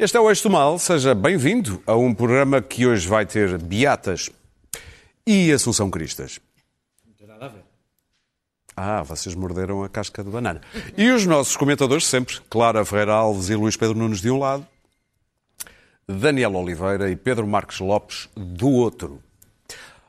Este é o Eixo do Mal, seja bem-vindo a um programa que hoje vai ter Beatas e Assunção Cristas. Não tem nada a ver. Ah, vocês morderam a casca de banana. E os nossos comentadores sempre, Clara Ferreira Alves e Luís Pedro Nunes de um lado, Daniel Oliveira e Pedro Marques Lopes do outro.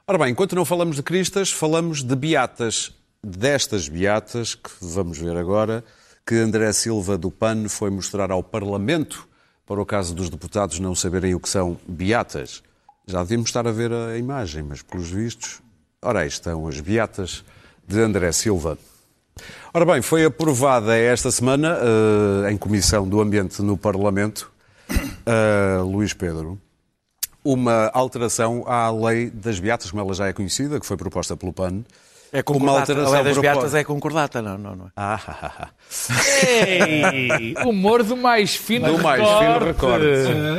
Ora bem, enquanto não falamos de Cristas, falamos de Beatas. Destas Beatas, que vamos ver agora, que André Silva do PAN foi mostrar ao Parlamento para o caso dos deputados não saberem o que são beatas. Já devíamos estar a ver a imagem, mas pelos vistos, ora aí estão as beatas de André Silva. Ora bem, foi aprovada esta semana, uh, em Comissão do Ambiente no Parlamento, uh, Luís Pedro, uma alteração à lei das beatas, como ela já é conhecida, que foi proposta pelo PAN, É Uma concordata. alteração a lei das beatas é concordata, não, não, não. é? Ah, ah, ah, ah. Ei, humor do mais fino Do mais fino recorte.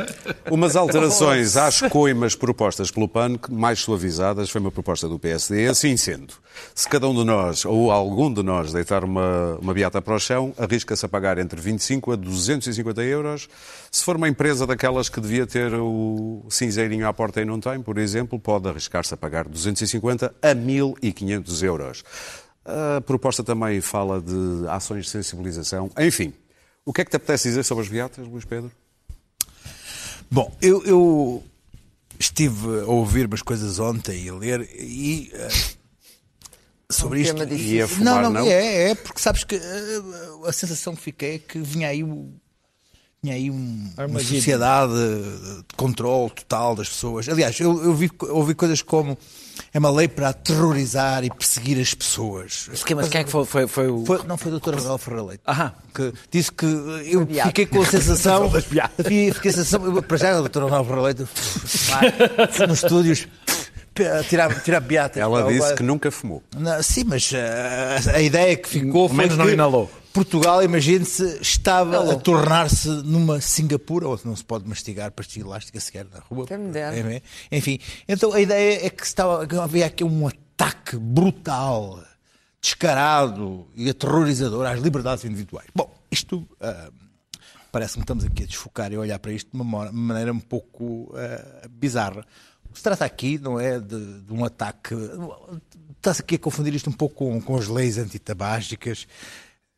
Umas alterações às coimas propostas pelo PAN, que mais suavizadas, foi uma proposta do PSD. Assim sendo, se cada um de nós, ou algum de nós, deitar uma, uma beata para o chão, arrisca-se a pagar entre 25 a 250 euros. Se for uma empresa daquelas que devia ter o cinzeirinho à porta e não tem, por exemplo, pode arriscar-se a pagar 250 a 1.500 euros. A proposta também fala de ações de sensibilização. Enfim, o que é que te apetece dizer sobre as beatas, Luís Pedro? Bom, eu, eu estive a ouvir umas coisas ontem e a ler e eh, sobre um isto. e-. Ia fumar, não, não, não? é, é, porque sabes que eh, a sensação que fiquei é que vinha aí, o- vinha aí um- uma sociedade de controle total das pessoas. Aliás, eu, eu vi, ouvi coisas como é uma lei para aterrorizar e perseguir as pessoas. Mas quem, mas quem é que foi, foi, foi o... Foi- não foi o Dr. Manuel Ferreira Leite. Ah, que disse que eu fiquei com a sensação. Fiquei a sensação. eu- Para já, o Dr. Manuel Ferreira Leite vai nos estúdios tirar, tirar beata. Ela disse que nunca fumou. Não, sim, mas eh, a ideia que ficou foi menos não que inalou. Portugal, imagine-se, estava a tornar-se numa Singapura, onde não se pode mastigar pastilha elástica sequer na rua. Dera. É, Enfim, então a ideia é que, estava, que havia aqui um ataque brutal, descarado e aterrorizador às liberdades individuais. Bom, isto ah, parece-me que estamos aqui a desfocar e a olhar para isto de uma maneira um pouco ah, bizarra. O que se trata aqui não é de, de um ataque. Está-se aqui a confundir isto um pouco com, com as leis antitabágicas.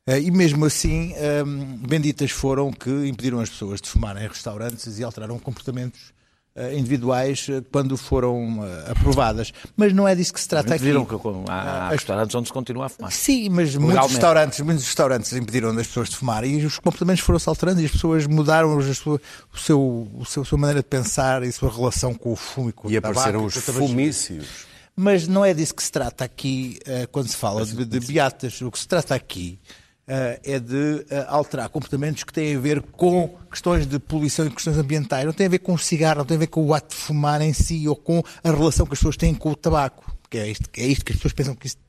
Ah, e mesmo assim, ah, benditas foram que impediram as pessoas de fumarem em restaurantes e alteraram comportamentos ah, individuais ah, quando foram aprovadas. Mas não é disso que se trata aqui. viram que há, há restaurantes onde se continua a fumar. Sim, mas muitos restaurantes, muitos restaurantes impediram das pessoas de fumar e os comportamentos foram-se alterando e as pessoas mudaram as sua- o seu, o seu, a sua maneira de pensar e a sua relação com o fumo e com E o tabaco. apareceram e os com o tabagismo. fumícios. Mas não é disso que se trata aqui eh, quando se fala de, de beatas. O que se trata aqui eh, é de eh, alterar comportamentos que têm a ver com questões de poluição e questões ambientais. Não tem a ver com o cigarro, não tem a ver com o ato de fumar em si ou com a relação que as pessoas têm com o tabaco. Que é isto, é isto que as pessoas pensam que isto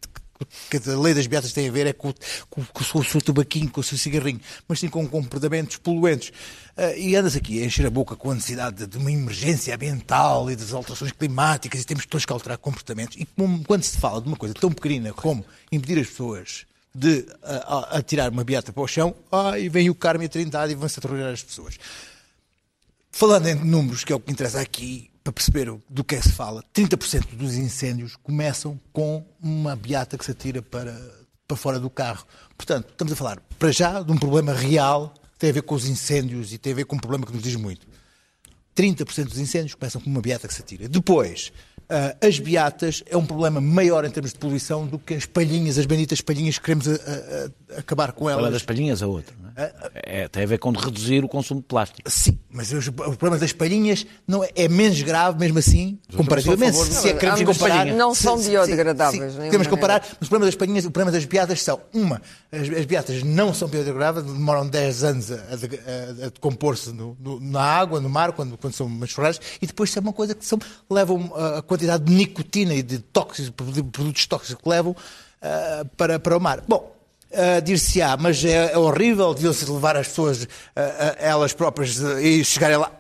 que a lei das beatas tem a ver é com, o- com- com o seu tabaquinho, com o seu cigarrinho, mas sim com comportamentos poluentes. Ah, e andas aqui a encher a boca com a necessidade de, de uma emergência ambiental e das alterações climáticas e temos todos que alterar comportamentos. E como- quando se fala de uma coisa tão pequenina como impedir as pessoas de ah, ah, atirar uma beata para o chão, aí vem o Carmo e a Trindade e vão-se aterrorizar as pessoas. Falando em números, que é o que interessa aqui, para perceber do que é que se fala, 30% dos incêndios começam com uma beata que se atira para, para fora do carro. Portanto, estamos a falar, para já, de um problema real que tem a ver com os incêndios e tem a ver com um problema que nos diz muito. 30% dos incêndios começam com uma beata que se atira. Depois, ah, as beatas é um problema maior em termos de poluição do que as palhinhas, as benditas palhinhas que queremos a- a- a- acabar com Ela elas. das palhinhas a outra. Não é? É, tem a ver com reduzir o consumo de plástico. Sim, mas os- o problema das palhinhas não é, é menos grave, mesmo assim, comparativamente. sou a favor Se é de- que queremos comparar. palhinhas. Não se- são se- biodegradáveis, sim, Queremos comparar, mas o problema das palhinhas, o problema das beatas são, uma, as, as beatas não são biodegradáveis, demoram 10 anos a, a, de- a- a decompor-se na água, no mar, quando, quando são mais forradas, e depois é uma coisa que são, levam a quantidade de nicotina e de tóxicos, de produtos tóxicos que levam uh, para, para o mar. Bom, Uh, dir-se-á, mas é, é horrível, deviam-se levar as pessoas, uh, uh, elas próprias, e chegarem lá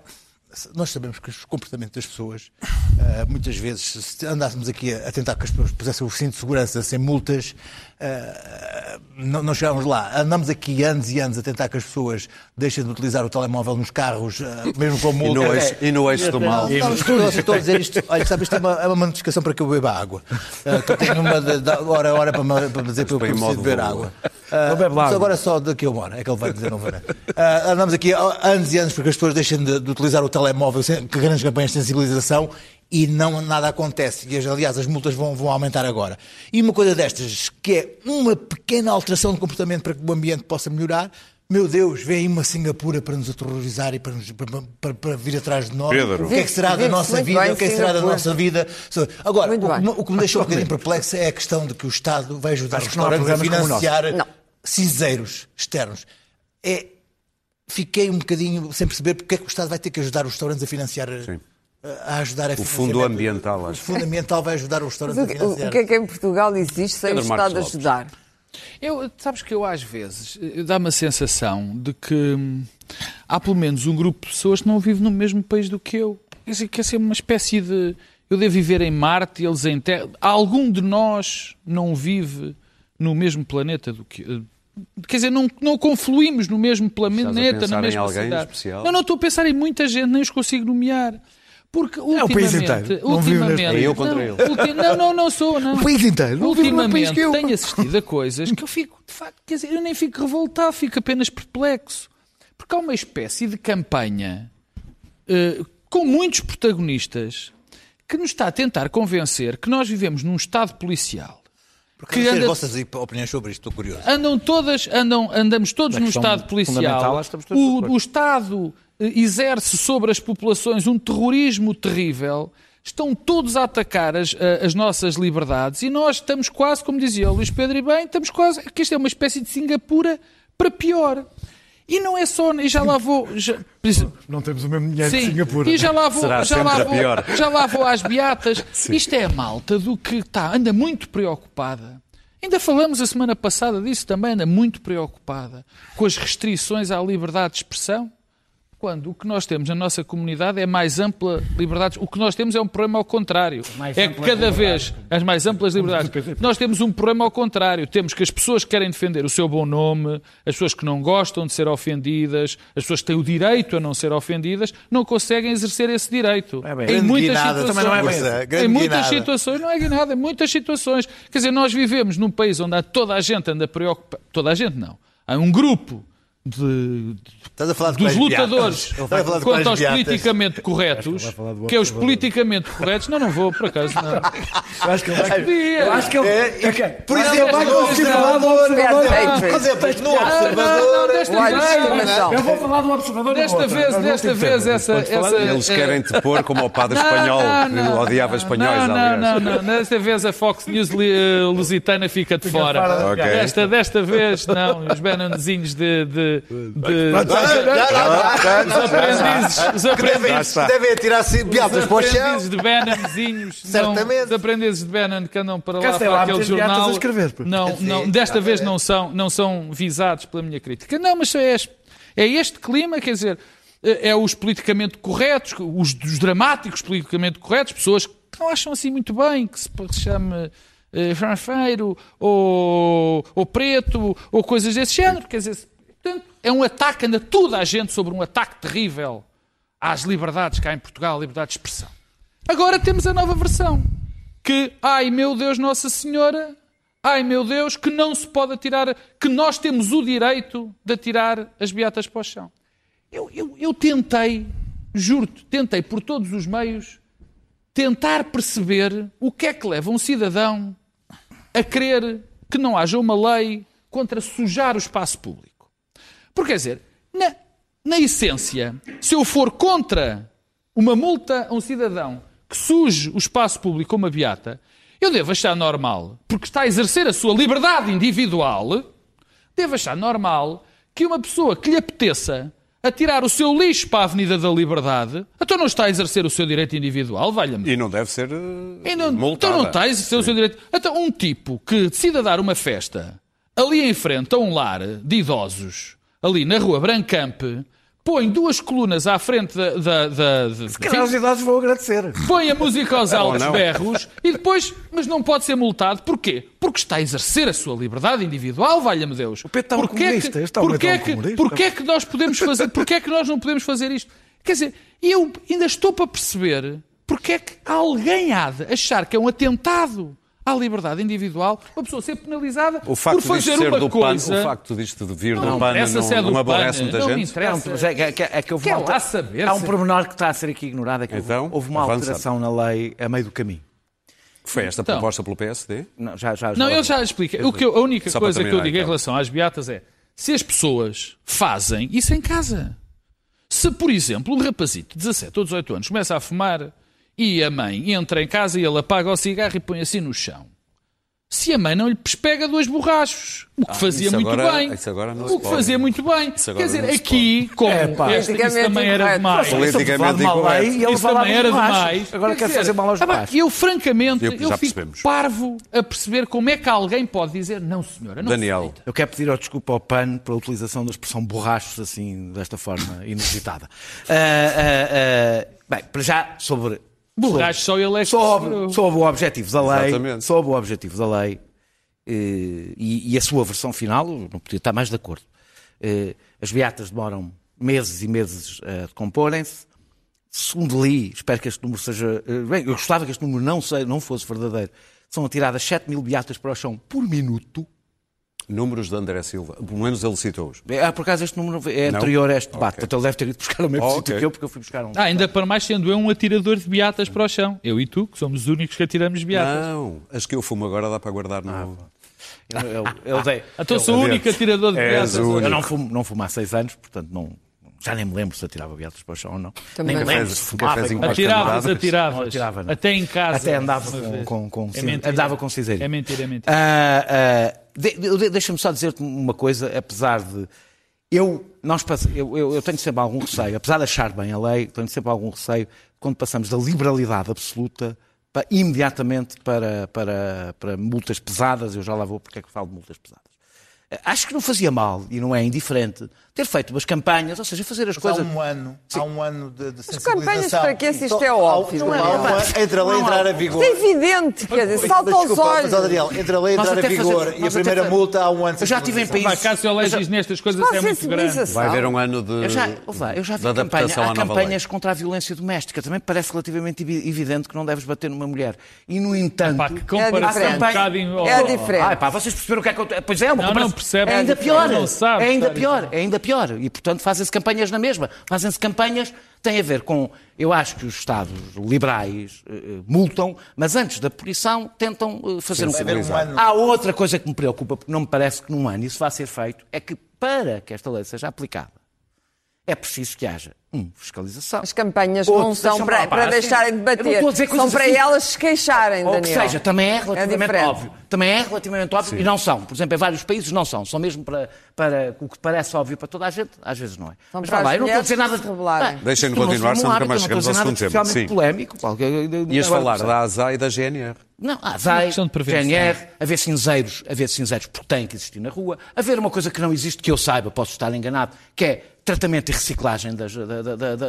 nós sabemos que os comportamentos das pessoas, uh, muitas vezes, se andássemos aqui a, a, tentar que as pessoas pusessem o cinto de segurança sem multas, uh, não, não chegávamos lá. Andamos aqui anos e anos a tentar que as pessoas deixem de utilizar o telemóvel nos carros, uh, mesmo com multas. E no eixo, e no eixo do mal. Estou a dizer isto, olha, sabe, isto é uma, é uma notificação para que eu beba água. que eu tenho uma de, de, hora a hora para, me, para dizer que eu preciso beber água. Uh, agora só daqui a uma hora, é que ele vai dizer, não vai. Uh, andamos aqui anos e anos para que as pessoas deixem de, de utilizar o telemóvel, que grandes campanhas de sensibilização e não nada acontece. E, aliás, as multas vão, vão aumentar agora. E uma coisa destas, que é uma pequena alteração de comportamento para que o ambiente possa melhorar, meu Deus, vem aí uma Singapura para nos aterrorizar e para, nos, para, para, para vir atrás de nós. Pedro. O que é que será da nossa vida? Bem, o que é que será da nossa vida? Agora, o que, o que, me deixou um bocadinho perplexo é a questão de que o Estado vai ajudar os restaurantes a financiar cinzeiros externos. É, fiquei um bocadinho sem perceber porque é que o Estado vai ter que ajudar os restaurantes a financiar. Sim a ajudar a O fundo ambiental, acho. O fundo ambiental vai ajudar os restaurantes a financiar. O que é que em Portugal existe sem o Estado ajudar? Eu, sabes que eu às vezes eh, dá-me a sensação de que hum, há pelo menos um grupo de pessoas que não vive no mesmo país do que eu. Quer dizer, quer ser uma espécie de. Eu devo viver em Marte e eles em Terra. Algum de nós não vive no mesmo planeta do que. Eh, quer dizer, não, não confluímos no mesmo planeta, na mesma cidade. Especial? Não, não estou a pensar em muita gente, nem os consigo nomear. Porque ultimamente, é o país inteiro. Não ultimamente, é eu contra não, ele. Ulti, não, não, não sou, não. O país inteiro. Não ultimamente tenho assistido a coisas que eu fico, de facto, quer dizer, eu nem fico revoltado, fico apenas perplexo. Porque há uma espécie de campanha uh, com muitos protagonistas que nos está a tentar convencer que nós vivemos num Estado policial. Porque que anda... as vossas opiniões sobre isto, estou curioso. Andam todas, andam, andamos todos num Estado policial. O, o Estado exerce sobre as populações um terrorismo terrível, estão todos a atacar as, as nossas liberdades e nós estamos quase, como dizia o Luís Pedro e bem, estamos quase, que isto é uma espécie de Singapura para pior. E não é só, e já lá vou. Já, não temos o mesmo dinheiro Sim, de Singapura. E já lá vou, Será já lá vou, já lá vou às beatas. Sim. Isto é a malta do que está, anda muito preocupada. Ainda falamos a semana passada disso também, anda muito preocupada com as restrições à liberdade de expressão quando o que nós temos na nossa comunidade é mais ampla liberdade. O que nós temos é um problema ao contrário. Mais é que cada vez as mais amplas liberdades. Nós temos um problema ao contrário. Temos que as pessoas que querem defender o seu bom nome, as pessoas que não gostam de ser ofendidas, as pessoas que têm o direito a não ser ofendidas, não conseguem exercer esse direito. É em muitas situações. Não é em muitas situações, não é nada, em muitas situações. Quer dizer, nós vivemos num país onde toda a gente anda preocupada. Toda a gente não. Há um grupo de, de dos lutadores quanto aos politicamente corretos, que é os politicamente corretos. Não, não vou, por acaso. Não. Eu acho que ele vai. Eu acho que ele. É, por exemplo, vai no observador. Por exemplo, no observador. Eu vou falar do observador. Desta vez, desta vez, essa. Eles querem te pôr como o padre espanhol, que odiava espanhóis. Não, não, não. Desta vez a Fox News lusitana fica de fora. Desta vez, não. Os Benanzinhos de de, aprendizes, os aprendizes devem atirar piadas para o chão. de Bannonzinhos, certamente. Os aprendizes de Bannon que andam para lá para aquele jornal. Não, não, desta vez não são, não são visados pela minha crítica. Não, mas é, é este clima, quer dizer, é os politicamente corretos, os, os dramáticos politicamente corretos, pessoas que não acham assim muito bem que se chame franfeiro ou, ou preto ou coisas desse género. Quer dizer, é um ataque, anda toda a gente sobre um ataque terrível às liberdades cá em Portugal, liberdade de expressão. Agora temos a nova versão, que, ai meu Deus, Nossa Senhora, ai meu Deus, que não se pode atirar, que nós temos o direito de atirar as beatas para o chão. Eu, eu, eu tentei, juro-te, tentei por todos os meios tentar perceber o que é que leva um cidadão a querer que não haja uma lei contra sujar o espaço público. Porque, quer dizer, na, na essência, se eu for contra uma multa a um cidadão que suje o espaço público como uma beata, eu devo achar normal, porque está a exercer a sua liberdade individual, devo achar normal que uma pessoa que lhe apeteça a tirar o seu lixo para a Avenida da Liberdade, então não está a exercer o seu direito individual, valha-me. E não deve ser e não, multada. Então não está a exercer Sim. o seu direito. Então um tipo que decida dar uma festa ali em frente a um lar de idosos, ali na rua Brancampe, põe duas colunas à frente da. da, da, da Se calhar os idosos vão agradecer. Põe a música aos altos berros e depois. Mas não pode ser multado. Porquê? Porque está a exercer a sua liberdade individual, valha-me Deus. O Pedro está um comunista. É que, porquê, é que, porquê é que nós podemos fazer. Porquê é que nós não podemos fazer isto? Quer dizer, eu ainda estou para perceber porque é que alguém há de achar que é um atentado à liberdade individual, uma pessoa ser penalizada o facto por fazer uma do coisa... PAN, o facto disto de vir não, do PAN não, não, é não aborrece muita não gente? Me interessa. Não, é, que, é que houve Quer lá saber. Há um pormenor que está a ser aqui ignorado, é que então, houve uma avança. alteração na lei a meio do caminho. Foi esta então, proposta pelo PSD? Não, já, já, já não ele já explica. O que eu, a única Só coisa que eu digo então. em relação às beatas é se as pessoas fazem isso em casa. Se, por exemplo, um rapazito de 17 ou 18 anos começa a fumar e a mãe entra em casa e ele apaga o cigarro e põe assim no chão se a mãe não lhe pespega dois borrachos. O que ah, fazia muito agora, bem. o que fazia muito bem. Quer dizer, aqui, como é, pá, este, isso também era demais. Politicamente incorreto. Isso também era demais. Agora quer, fazer mal aos ah, Eu, francamente, eu, eu fico parvo a perceber como é que alguém pode dizer não, senhora, não Daniel. Eu quero pedir desculpa ao PAN pela utilização da expressão borrachos assim, desta forma inusitada. Uh, uh, uh, bem, para já, sobre Borracho só ele é que o objetivo da lei, Exatamente. sob o objetivo da lei eh, e, e, a sua versão final, não podia estar mais de acordo. Eh, as beatas demoram meses e meses a decomporem-se. Segundo li, espero que este número seja. Eh, bem, eu gostava que este número não, sei, não fosse verdadeiro. São atiradas 7 mil beatas para o chão por minuto. Números de André Silva, pelo menos ele citou-os. Ah, por acaso este número é anterior a este debate, okay. portanto ele deve ter ido buscar o mesmo oh, sítio okay. que eu, porque eu fui buscar um. Ah, ainda para mais sendo eu um atirador de beatas para o chão. Eu e tu, que somos os únicos que atiramos beatas. Não, as que eu fumo agora dá para guardar no. Ah, eu, eu, eu, dei, então sou o único atirador de beatas. Eu não fumo, não fumo há seis anos, portanto não, já nem me lembro se atirava beatas para o chão ou não. Também nem me lembro se fumava. Atiravas, atiravas. Atirava, Até em casa. Até andava com, com, com, é andava com cinzeiro. É mentira, é mentira. Uh, uh, de, Deixa-me só dizer-te uma coisa, apesar de. Eu, nós, eu, eu, eu, tenho sempre algum receio, apesar de achar bem a lei, tenho sempre algum receio quando passamos da liberalidade absoluta para, imediatamente para, para, para multas pesadas. Eu já lá vou porque é que falo de multas pesadas. Acho que não fazia mal e não é indiferente ter feito umas campanhas, ou seja, fazer as Mas coisas. Há um ano, há um ano de, de sensibilização. As campanhas para que se isto é óbvio. Não, não, é, não, é, entre a lei entrar a vigor. É evidente, quer dizer, salta aos olhos. Mas, Daniel, entre a lei entrar a vigor fazer, e a primeira fazer... multa há um ano. Eu já estive em países. Cássio Legis nestas coisas é muito grande. Vai haver um ano de. Eu já, eu já vi campanha, há campanhas contra a violência doméstica. Também parece relativamente evidente que não deves bater numa mulher. E, no entanto. Epá, que comparação é diferente. Um é diferente. Ah, pá, vocês perceberam o que é que eu. Pois é, uma não, não percebe. É ainda pior. É ainda pior. É ainda pior. E, portanto, fazem-se campanhas na mesma. Fazem-se campanhas, tem a ver com. Eu acho que os Estados liberais uh, multam, mas antes da punição tentam uh, fazer um. Um Há outra coisa que me preocupa, porque não me parece que num ano isso vá ser feito, é que para que esta lei seja aplicada, é preciso que haja um, fiscalização. As campanhas Outro, não são para, para deixarem de bater, são para assim. elas se queixarem, Daniel. Ou que seja, também é relativamente é óbvio. Também é relativamente óbvio Sim. e não são. Por exemplo, em vários países não são. São mesmo para, para o que parece óbvio para toda a gente, às vezes não é. São Mas lá, eu não estou a dizer nada de ah, Deixem-no continuar, senão nunca mais chegamos ao segundo tema. Sim. polémico. Ias falar da ASA e da GNR. Não, há ASAI, GNR, haver cinzeiros, haver cinzeiros porque têm que existir na rua, haver uma coisa que não existe, que eu saiba, posso estar enganado, que é tratamento e reciclagem das,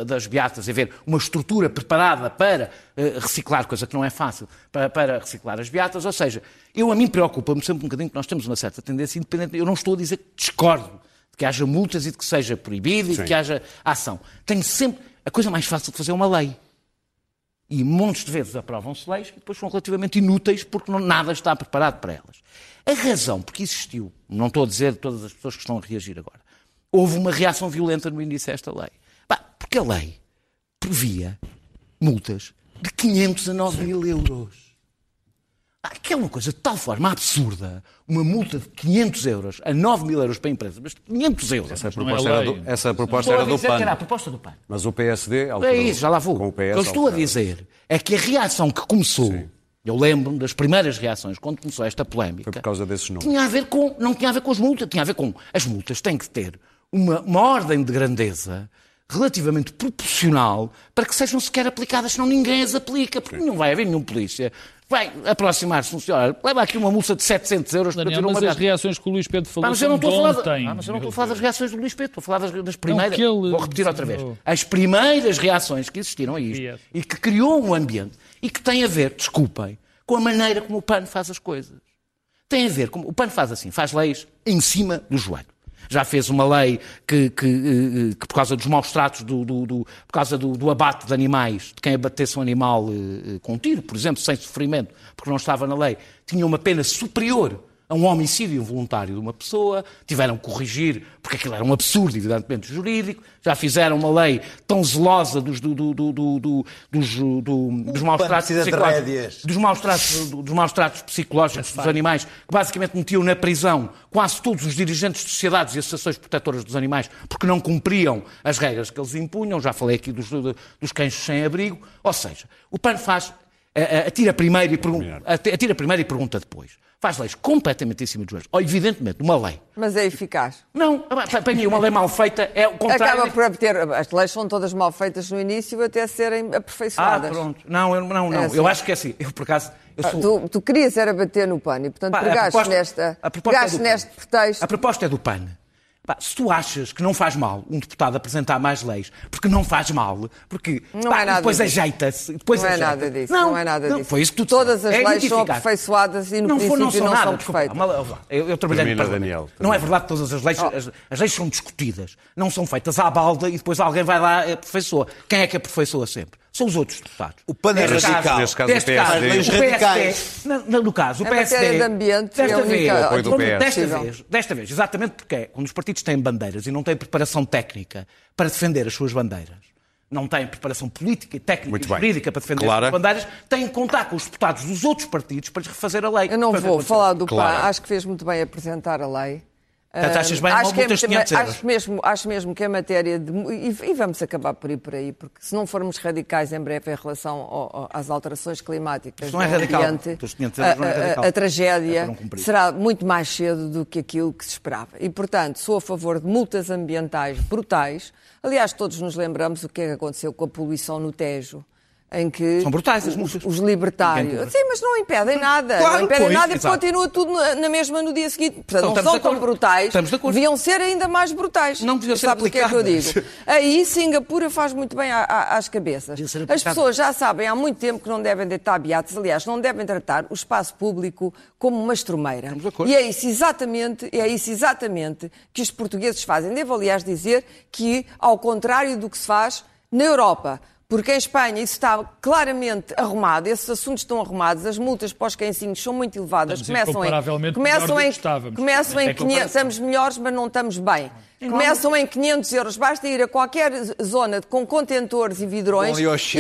das beatas, haver uma estrutura preparada para uh, reciclar, coisa que não é fácil, para, para reciclar as beatas. Ou seja, eu a mim preocupa-me sempre um bocadinho que nós temos uma certa tendência independente. Eu não estou a dizer que discordo de que haja multas e de que seja proibido e de que haja ação. Tenho sempre. A coisa mais fácil de fazer é uma lei. E montes de vezes aprovam-se leis que depois são relativamente inúteis porque não, nada está preparado para elas. A razão porque existiu, não estou a dizer todas as pessoas que estão a reagir agora, houve uma reação violenta no início desta lei. Bah, porque a lei previa multas de 500 a 9 mil euros. Ah, que é uma coisa de tal forma absurda, uma multa de 500 euros a 9 mil euros para a empresa, mas 500 euros. Essa proposta, é era, do, essa proposta era do PAN. Era a proposta do PAN. Mas o PSD... Alterou, é isso, já lá vou. o, PS, o que eu estou a dizer é que a reação que começou... Sim. Eu lembro-me das primeiras reações quando começou esta polémica. Foi por causa desses números. Tinha a ver com, não tinha a ver com as multas, tinha a ver com as multas têm que ter uma, uma ordem de grandeza relativamente proporcional para que sejam sequer aplicadas, senão ninguém as aplica, porque não vai haver nenhum polícia. Vai aproximar-se um senhor, leva aqui uma multa de 700 euros Daniel, para tirar uma mas as reações que o Luís Pedro falou mas eu não estou a falar, ah, mas eu não estou a falar das reações do Luís Pedro, estou a falar das, das primeiras. Ele... Vou repetir outra vez. As primeiras reações que existiram a isto yes. e que criou um ambiente e que tem a ver, desculpem, com a maneira como o PAN faz as coisas. Tem a ver com. O PAN faz assim, faz leis em cima do joelho já fez uma lei que, que, eh, que por causa dos maus tratos, do, do, do por causa do, do, abate de animais, de quem abatesse um animal eh, com tiro, por exemplo, sem sofrimento, porque não estava na lei, tinha uma pena superior a um homicídio involuntário de uma pessoa, tiveram que corrigir, porque aquilo era um absurdo, evidentemente, jurídico, já fizeram uma lei tão zelosa dos, do, do, do, dos, dos maus tratos psicológicos, dos maus tratos, dos maus tratos psicológicos dos animais, que basicamente metiam na prisão quase todos os dirigentes de sociedades e associações protetoras dos animais, porque não cumpriam as regras que eles impunham, já falei aqui dos, dos cães sem abrigo, ou seja, o PAN faz, atira primeiro e, atira primeiro e pergunta depois faz leis completamente em cima dos joelhos. Ou, evidentemente, uma lei. Mas é eficaz. Não, para mim, uma lei mal feita é o contrário. Acaba por ter. As leis são todas mal feitas no início até serem aperfeiçoadas. Ah, pronto. Não, eu, não, não. É assim. Eu acho que é assim. Eu, por acaso. Ah, sou... tu, tu, querias era bater no PAN e, portanto, Pá, pegaste, nesta, pegaste é neste pretexto. A proposta é do PAN. Pá, se tu achas que não faz mal um deputado apresentar mais leis, porque não faz mal, porque não pá, é nada depois ajeita-se. Depois não ajeita é nada disso. Não, não é nada não, disso. Foi isso que tu Todas as é leis são aperfeiçoadas e no não, princípio não são, não nada, são perfeitas. eu, eu trabalhei Termina, Daniel. Não é verdade que todas as leis, oh. as, as, leis são discutidas. Não são feitas à balda e depois alguém vai lá e aperfeiçoa. Quem é que aperfeiçoa sempre? São os outros deputados. O PAN é radical. Neste caso, neste caso, o PSD, radicais. No, no caso, o é PSD... de ambiente, desta, é vez, única, desta, vez, desta vez, exatamente porque é, quando os partidos têm bandeiras e não têm preparação técnica para defender as suas bandeiras, não têm preparação política e técnica Muito e jurídica bem. para defender Clara. as bandeiras, têm que contar com os deputados dos outros partidos para lhes refazer a lei. Eu não vou falar do PAN, acho que fez muito bem apresentar a lei. Portanto, achas bem acho, que é, 500 acho, mesmo, acho mesmo que a matéria de. E, e, vamos acabar por ir por aí, porque se não formos radicais em breve em relação ao, às alterações climáticas não é radical. Ambiente, a, não é radical. A, a, tragédia é será muito mais cedo do que aquilo que se esperava. E, portanto, sou a favor de multas ambientais brutais. Aliás, todos nos lembramos o que é que aconteceu com a poluição no Tejo em que São brutais as músicas. Os, os libertários. Sim, mas não impedem nada. Claro, não impedem pois, nada exato. e continua tudo na mesma no dia seguinte. Portanto, não, não são tão brutais. Deviam ser ainda mais brutais. Não deviam ser Sabes o que é que eu digo? Aí Singapura faz muito bem às cabeças. As pessoas já sabem há muito tempo que não devem deitar beatos. Aliás, não devem tratar o espaço público como uma estrumeira. E é isso exatamente, é isso exatamente que os portugueses fazem. Devo, aliás, dizer que, ao contrário do que se faz na Europa, porque em Espanha isso está claramente arrumado, esses assuntos estão arrumados, as multas para os cãezinhos são muito elevadas, estamos começam em, começam em, começam em 500, estamos melhores, mas não estamos bem. Começam em 500 euros, basta ir a qualquer zona com contentores e vidrões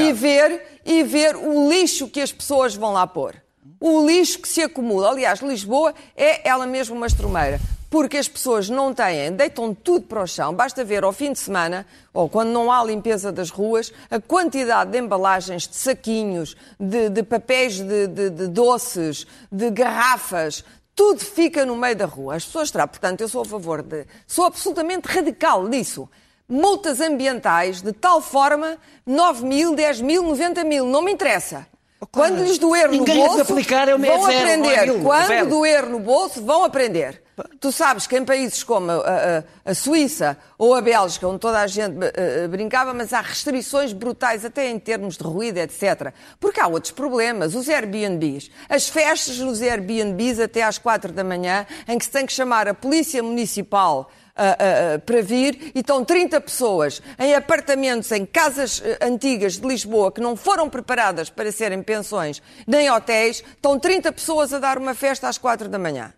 e ver, e ver o lixo que as pessoas vão lá pôr. O lixo que se acumula. Aliás, Lisboa é ela mesma uma estrumeira porque as pessoas não têm, deitam tudo para o chão. Basta ver ao fim de semana, ou quando não há limpeza das ruas, a quantidade de embalagens, de saquinhos, de, de papéis de, de, de, doces, de garrafas. Tudo fica no meio da rua. As pessoas terão. Portanto, eu sou a favor de. Sou absolutamente radical nisso. Multas ambientais de tal forma 9 mil, 10 mil, 90 mil. Não me interessa. Quando lhes doer no bolso, aplicar, é vão aprender. Quando doer no bolso, vão aprender. Tu sabes que em países como a, a, a, Suíça ou a Bélgica, onde toda a gente uh, brincava, mas há restrições brutais, até em termos de ruído, etc. Porque há outros problemas. Os Airbnbs. As festas nos Airbnbs até às quatro da manhã, em que se tem que chamar a polícia municipal Uh, uh, para vir e estão 30 pessoas em apartamentos, em casas antigas de Lisboa que não foram preparadas para serem pensões nem hotéis, estão 30 pessoas a dar uma festa às 4 da manhã.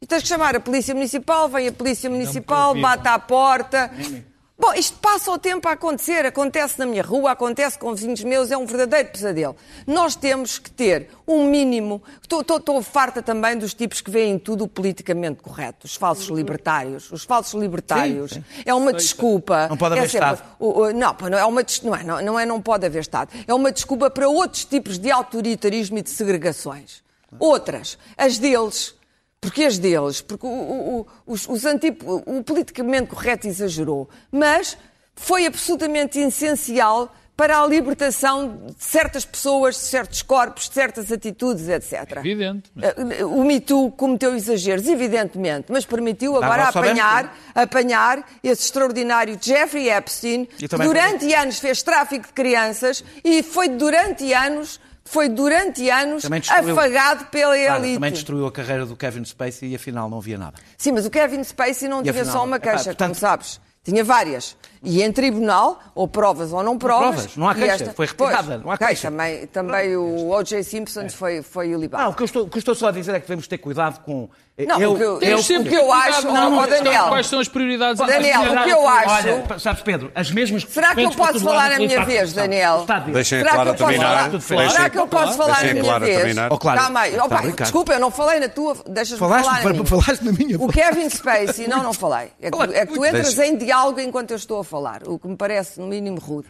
E tens que chamar a Polícia Municipal, vem a Polícia Municipal, bate à porta. Bom, isto passa o tempo a acontecer, acontece na minha rua, acontece com vizinhos meus, é um verdadeiro pesadelo. Nós temos que ter um mínimo. Estou farta também dos tipos que veem tudo politicamente correto, os falsos libertários. Os falsos libertários. Sim, sim. É uma desculpa. Não pode haver é Estado. O, o, não, não é, uma, não, é, não, não é não pode haver Estado. É uma desculpa para outros tipos de autoritarismo e de segregações. Outras, as deles, porquês deles, porque o, o, os, os antip... o politicamente correto exagerou, mas foi absolutamente essencial para a libertação de certas pessoas, de certos corpos, de certas atitudes, etc. Evidente. Eh, o Me Too cometeu exageros, evidentemente, mas permitiu agora apanhar, apanhar esse extraordinário Jeffrey Epstein, que durante anos fez tráfico de crianças e foi durante anos foi durante anos afagado pela elite. Claro, também destruiu a carreira do Kevin Spacey e afinal não havia nada. Sim, mas o Kevin Spacey não e tinha afinal, só uma queixa, portanto, como sabes. Tinha várias. E em tribunal, ou provas ou não provas. Não, provas. não há queixa, esta... foi retirada. Pois, não há queixa. Também, também o O.J. Simpson foi, foi ilibado. Não, o que, eu estou, o que eu estou só a dizer é que devemos ter cuidado com não, eu, o que eu, eu, o que eu acho, não, não, Daniel. Quais são as prioridades? Daniel, o que eu acho. Olha, sabes, Pedro, as mesmas. Será que eu posso falar a minha vez, Daniel? Deixem a Clara terminar. Será que eu posso falar a minha vez? Calma aí. Desculpa, eu não falei na tua. Deixas-me falar. Falaste na minha. O Kevin Spacey, não, não falei. É que é tu entras em diálogo enquanto eu estou a falar, o que me parece, no mínimo, rude.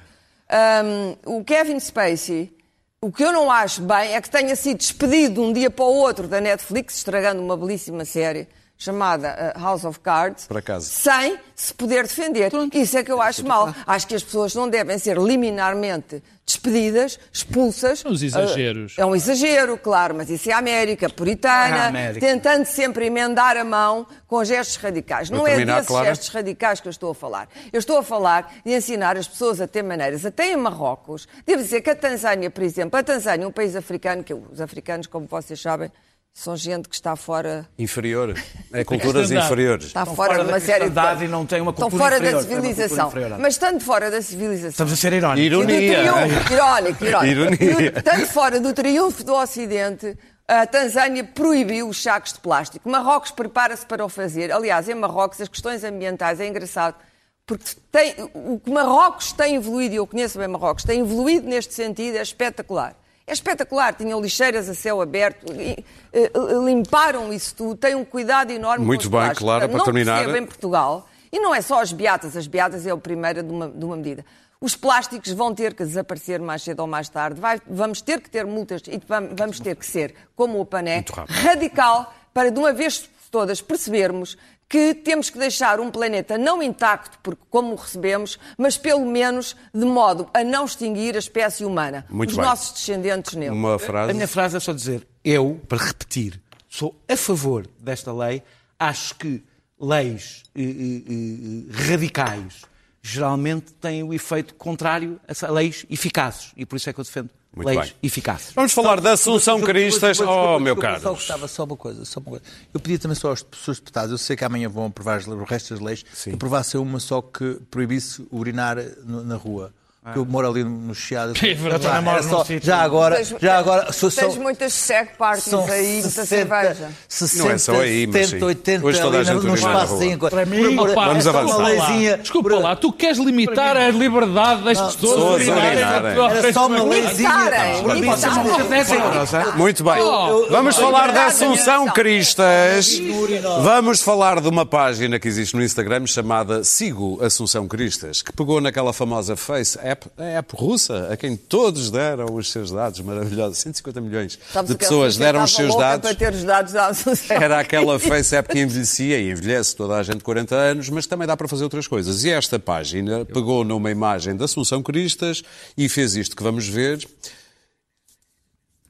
O Kevin Spacey o que eu não acho bem é que tenha sido despedido de um dia para o outro da Netflix, estragando uma belíssima série chamada uh, House of Cards, sem se poder defender. Pronto. Isso é que eu acho mal. Acho que as pessoas não devem ser liminarmente despedidas, expulsas. Os exageros. Uh, é um exagero, claro, mas isso é a América puritana, é a América. tentando sempre emendar a mão com gestos radicais. Não é desses Clara. gestos radicais que eu estou a falar. Eu estou a falar de ensinar as pessoas a ter maneiras. Até em Marrocos, devo dizer que a Tanzânia, por exemplo, a Tanzânia é um país africano, que os africanos, como vocês sabem, são gente que está fora. Inferior. É culturas inferiores. Está fora, fora de uma série de. e não tem uma cultura Estão fora inferior, da civilização. Mas estando fora da civilização. Estamos a ser irónicos. Ironia. Triunfo, irónico, irónico. Ironia. Estando fora do triunfo do Ocidente, a Tanzânia proibiu os sacos de plástico. Marrocos prepara-se para o fazer. Aliás, em Marrocos, as questões ambientais é engraçado. Porque tem, o que Marrocos tem evoluído, e eu conheço bem Marrocos, tem evoluído neste sentido, é espetacular. É espetacular, tinham lixeiras a céu aberto, eh, limparam isso tudo, têm um cuidado enorme Muito bem, claro, para não terminar. em Portugal, e não é só as beatas, as beatas é a primeira de uma, de uma medida. Os plásticos vão ter que desaparecer mais cedo ou mais tarde, Vai, vamos ter que ter multas e vamos ter que ser, como o Pané, radical para de uma vez todas percebermos que temos que deixar um planeta não intacto, porque como o recebemos, mas pelo menos de modo a não extinguir a espécie humana, Muito os bem. nossos descendentes nele. Uma frase... A minha frase é só dizer, eu, para repetir, sou a favor desta lei, acho que leis eh, eh, eh radicais geralmente têm o efeito contrário a leis eficazes, e por isso é que eu defendo muito leis bem. eficazes. Vamos falar da Assunção Cristas. Oh, meu caro. Só gostava só uma coisa, só uma coisa. Eu pedia também só às pessoas deputadas, eu sei que amanhã vão aprovar o resto das leis, Sim. que aprovasse uma só que proibisse urinar na rua que eu moro ali no Chiado. É verdade. Pá, só, já agora, tens, já agora sou, tens são, muitas sec parties aí, muita cerveja. 60, não é só aí, mas 70, 80 Hoje toda ali a gente no espacinho. Para mim, vamos avançar. Desculpa lá, tu queres limitar a liberdade das pessoas? Era só uma leizinha. Muito bem. Vamos falar da Assunção Cristas. Vamos falar de uma página que existe no Instagram chamada Sigo Assunção Cristas, que pegou naquela famosa Face App app, a app russa, a quem todos deram os seus dados maravilhosos. 150 milhões Sabes de pessoas deram os seus dados. Para ter os dados da Era aquela Face App que envelhecia e envelhece toda a gente de 40 anos, mas também dá para fazer outras coisas. E esta página pegou numa imagem da Assunção Cristas e fez isto que vamos ver.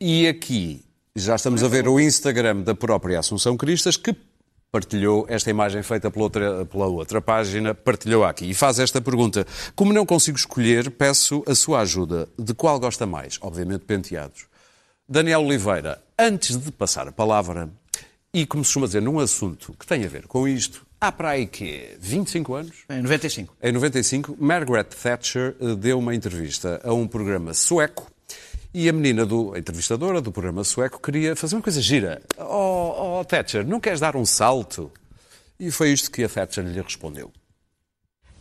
E aqui já estamos a ver o Instagram da própria Assunção Cristas, que partilhou esta imagem feita pela outra, pela outra página, partilhou aqui e faz esta pergunta. Como não consigo escolher, peço a sua ajuda. De qual gosta mais? Obviamente penteados. Daniel Oliveira, antes de passar a palavra, e como se costuma dizer, num assunto que tem a ver com isto, há para aí que 25 anos? Em 95. Em 95, Margaret Thatcher eh, deu uma entrevista a um programa sueco e a menina, do, a entrevistadora do programa sueco, queria fazer uma coisa gira. Oh, oh, Thatcher, não queres dar um salto? E foi isto que a Thatcher lhe respondeu.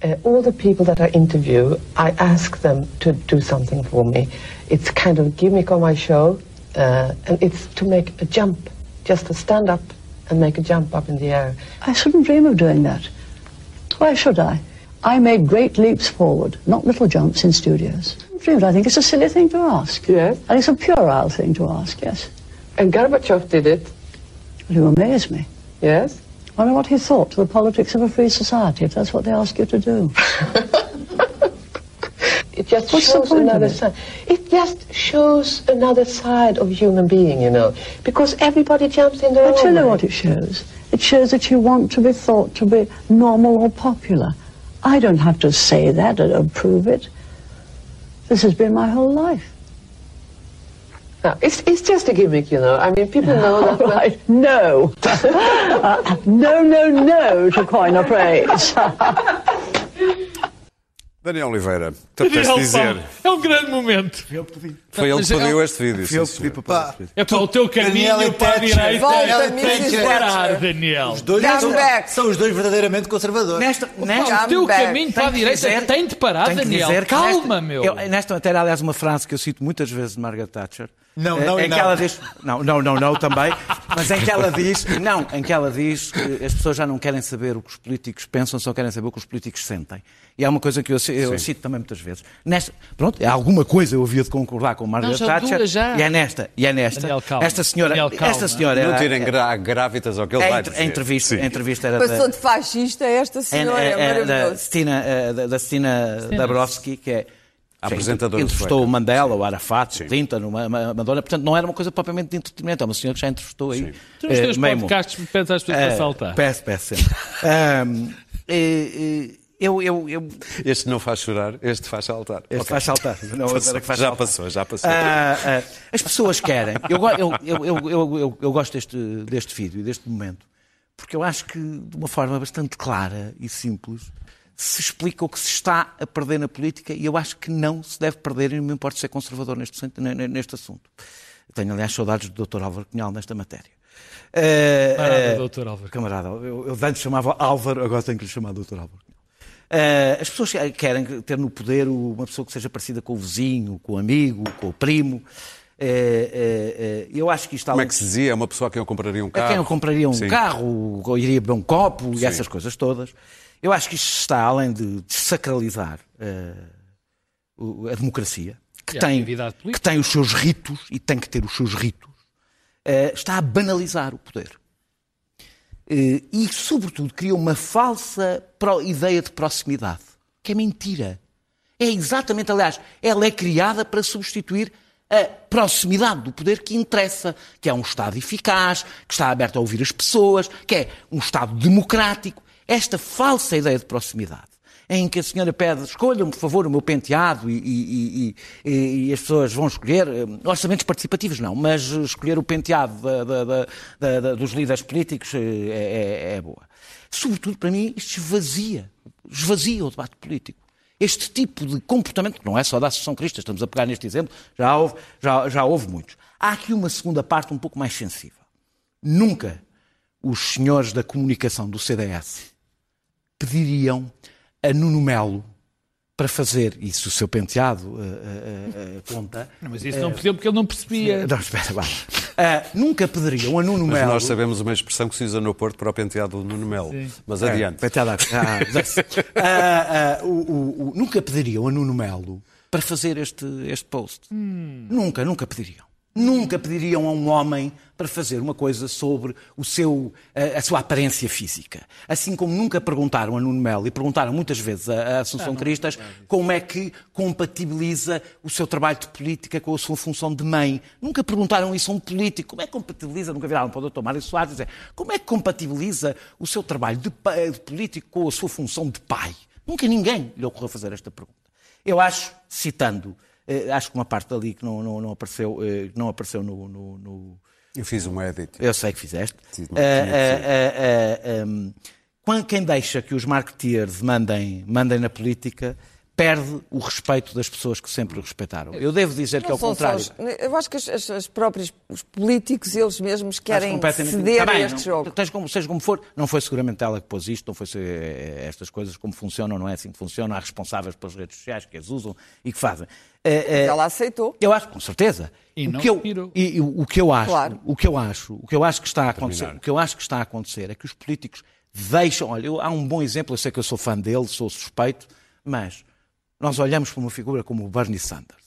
Uh, all the people that I interview, I ask them to do something for me. It's kind of gimmick on my show, uh, and it's to make a jump, just to stand up and make a jump up in the air. I shouldn't dream of doing that. Why should I? I make great leaps forward, not little jumps in studios. I think it's a silly thing to ask. Yes. And it's a puerile thing to ask, yes. And Gorbachev did it. You amaze me. Yes? I wonder what he thought to the politics of a free society, if that's what they ask you to do. it just What's shows another side. It just shows another side of human being, you know, because everybody jumps in their I own tell you what it shows. It shows that you want to be thought to be normal or popular. I don't have to say that or prove it. This has been my whole life. No, it's, it's just a gimmick, you know. I mean, people know that. Right. No. uh, no, no, no, to coin a phrase. Daniel Oliveira, apetece dizer. É um grande momento. Foi ele que pediu este vídeo. Foi ele que pediu para É para o teu caminho para a direita. Tem que parar, Daniel. Os dois são, são, os dois verdadeiramente conservadores. Nesta, nesta, o teu caminho para a direita tem de parar, Daniel. Calma, meu. Eu, nesta matéria, aliás, uma frase que eu cito muitas vezes de Margaret Thatcher. Não, não, em não. que ela diz, não, não, não, não também, mas em que ela diz, não, em que ela diz que as pessoas já não querem saber o que os políticos pensam, só querem saber o que os políticos sentem. E é uma coisa que eu, eu cito também muitas vezes. Nesta, pronto, é alguma coisa eu havia de concordar com Margaret não, Thatcher. Já. E é nesta, e é nesta. Esta senhora, calma. esta senhora Não era, tirem gra grávidas ao que ele a, vai dizer. a entrevista, a entrevista era Passou da, de fascista esta senhora, é, é- é da. Stina, eh, da, da Stina Dabrowski, que é apresentadora entrevistou o Mandela, o Arafat, o Clinton, uma, uma Madonna, portanto não era uma coisa propriamente de entretenimento, é uma senhora que já entrevistou aí. Tu nos teus mundo. podcasts pedes às pessoas Eh, para saltar. Peço, peço sempre. Ahm, eh, eh, eu, eu, eu, Este não faz chorar, este faz saltar. este Ok. faz saltar. Não, Passou, que faz já saltar. passou, já passou. Ah, ah, as pessoas querem. Eu, go- eu, eu, eu, eu, eu, eu gosto deste, deste vídeo, deste momento, porque eu acho que, de uma forma bastante clara e simples, se explica o que se está a perder na política e eu acho que não se deve perder, e não me importa ser conservador neste, neste assunto. Tenho, aliás, saudades do Dr. Álvaro Cunhal nesta matéria. Camarada ah, Dr. Álvaro. Camarada, eu, eu antes chamava Álvaro, agora tenho que lhe chamar Dr. Álvaro. Uh, as pessoas querem ter no poder uma pessoa que seja parecida com o vizinho, com o amigo, com o primo. Uh, uh, uh, eu acho que isto Como é que se dizia? É uma pessoa a quem eu compraria um carro? a quem eu compraria um Sim. carro, ou iria beber um copo e Sim. essas coisas todas. Eu acho que isto está, além de desacralizar uh, a democracia, que tem, que tem os seus ritos e tem que ter os seus ritos, uh, está a banalizar o poder. Eh, e, sobretudo, cria uma falsa ideia de proximidade, que é mentira. É exatamente, aliás, ela é criada para substituir a proximidade do poder que interessa, que é um Estado eficaz, que está aberto a ouvir as pessoas, que é um Estado democrático. Esta falsa ideia de proximidade, em que a senhora pede, escolham, por favor, o meu penteado e, e- e- e- as pessoas vão escolher, eh, orçamentos participativos não, mas escolher o penteado da- da- da- dos líderes políticos eh, é, é- é boa. Sobretudo, para mim, isto esvazia, esvazia o debate político. Este tipo de comportamento, que não é só da Associação Crista, estamos a pegar neste exemplo, já houve, já, já houve muitos. Há aqui uma segunda parte um pouco mais sensível. Nunca os senhores da comunicação do CDS pediriam a Nuno Melo para fazer, e se o seu penteado uh, uh, uh, conta... Não, mas isso não pediu porque ele não percebia. Não, espera, vá. Ah, nunca pediriam a Nuno Mas Melo... nós sabemos uma expressão que se usa no Porto para o penteado do Nuno Melo. Mas É, adiante. penteado à- ah, ah, o- o- o- nunca pediriam a Nuno Melo para fazer este, este post. Nunca, nunca pediriam. Nunca pediriam a um homem para fazer uma coisa sobre o seu, a, a sua aparência física. Assim como nunca perguntaram a Nuno Melo e perguntaram muitas vezes a, a Assunção Cristas como é que compatibiliza o seu trabalho de política com a sua função de mãe. Nunca perguntaram isso a um político. Como é que compatibiliza? Nunca viraram para o Dr. Mário Soares dizer como é que compatibiliza o seu trabalho de, de político com a sua função de pai? Nunca ninguém lhe ocorreu fazer esta pergunta. Eu acho, citando, acho que uma parte ali que não, não, não apareceu, eh, que não apareceu no- no- no, Eu fiz um edit. eu sei que fizeste. Sim, que ah, um, quando- quem deixa que os marketeers mandem, mandem na política perde o respeito das pessoas que sempre o respeitaram. Eu devo dizer que, Não ao são só contrário. os- eu acho que as, as, as próprias os políticos, eles mesmos, querem ceder Tá bem, a este não- jogo. tens como, seja como for, não foi seguramente ela que pôs isto, não foi se- eh, estas coisas como funcionam, não é assim que funcionam. Há responsáveis pelas redes sociais que as usam e que fazem. Eh, eh, Ela aceitou. Eu acho, com certeza. E o não que eu, e, e o que eu acho, Claro. o que eu acho, o que eu acho que está a acontecer, o que eu acho que está a acontecer é que os políticos deixam, olha, eu- há um bom exemplo, eu sei que eu sou fã dele, sou suspeito, mas nós olhamos para uma figura como o Bernie Sanders,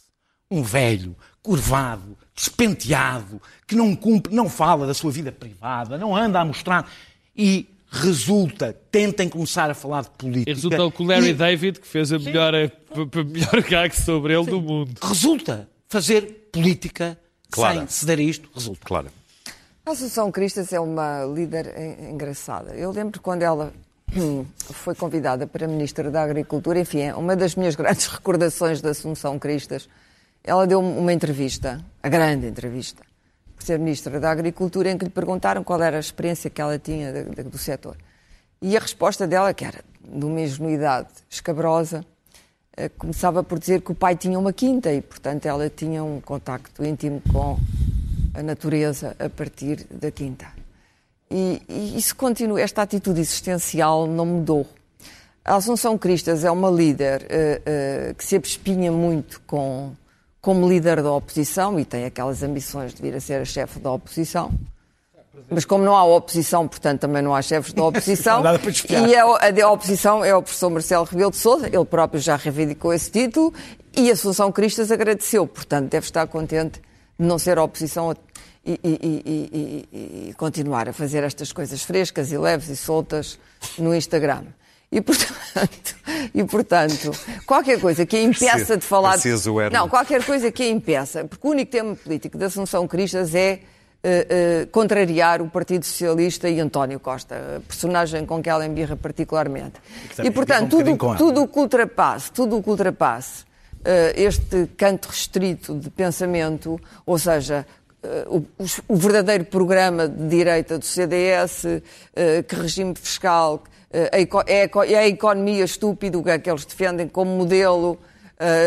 Um velho, curvado, despenteado, que não cumpre, não fala da sua vida privada, não anda a mostrar. E resulta, tentem começar a falar de política. E resulta com o Larry e... David, que fez a melhor, a, a melhor gag sobre ele Sim. do mundo. Resulta fazer política claro. sem ceder a isto, resulta. Claro. A Assunção Cristas é uma líder engraçada. Eu lembro quando ela hum, foi convidada para Ministra da Agricultura, enfim, é uma das minhas grandes recordações da Assunção Cristas. Ela deu uma entrevista, a grande entrevista, ser Ministra da Agricultura, em que lhe perguntaram qual era a experiência que ela tinha do setor. E a resposta dela, que era de uma ingenuidade escabrosa, eh, começava por dizer que o pai tinha uma quinta e, portanto, ela tinha um contacto íntimo com a natureza a partir da quinta. E, e isso continua, esta atitude existencial não mudou. A Assunção Cristas é uma líder uh, uh, que se abespinha muito com, como líder da oposição e tem aquelas ambições de vir a ser a chefe da oposição. Mas como não há oposição, portanto também não há chefes da oposição. e a, a, a, oposição é o professor Marcelo Rebelo de Sousa, ele próprio já reivindicou esse título e a Assunção Cristas agradeceu, portanto deve estar contente não ser a oposição e, e, e, e, continuar a fazer estas coisas frescas e leves e soltas no Instagram. E portanto, e, portanto qualquer coisa que a impeça de falar. Não, qualquer coisa que a impeça, porque o único tema político da Assunção Cristas é Uh, uh, contrariar o Partido Socialista e António Costa, personagem com que ela embirra particularmente. E, portanto, um tudo, tudo o que ultrapasse, tudo o que ultrapasse uh, este canto restrito de pensamento, ou seja, o, o, verdadeiro programa de direita do CDS, que regime fiscal, é, é a economia estúpido que, é eles defendem como modelo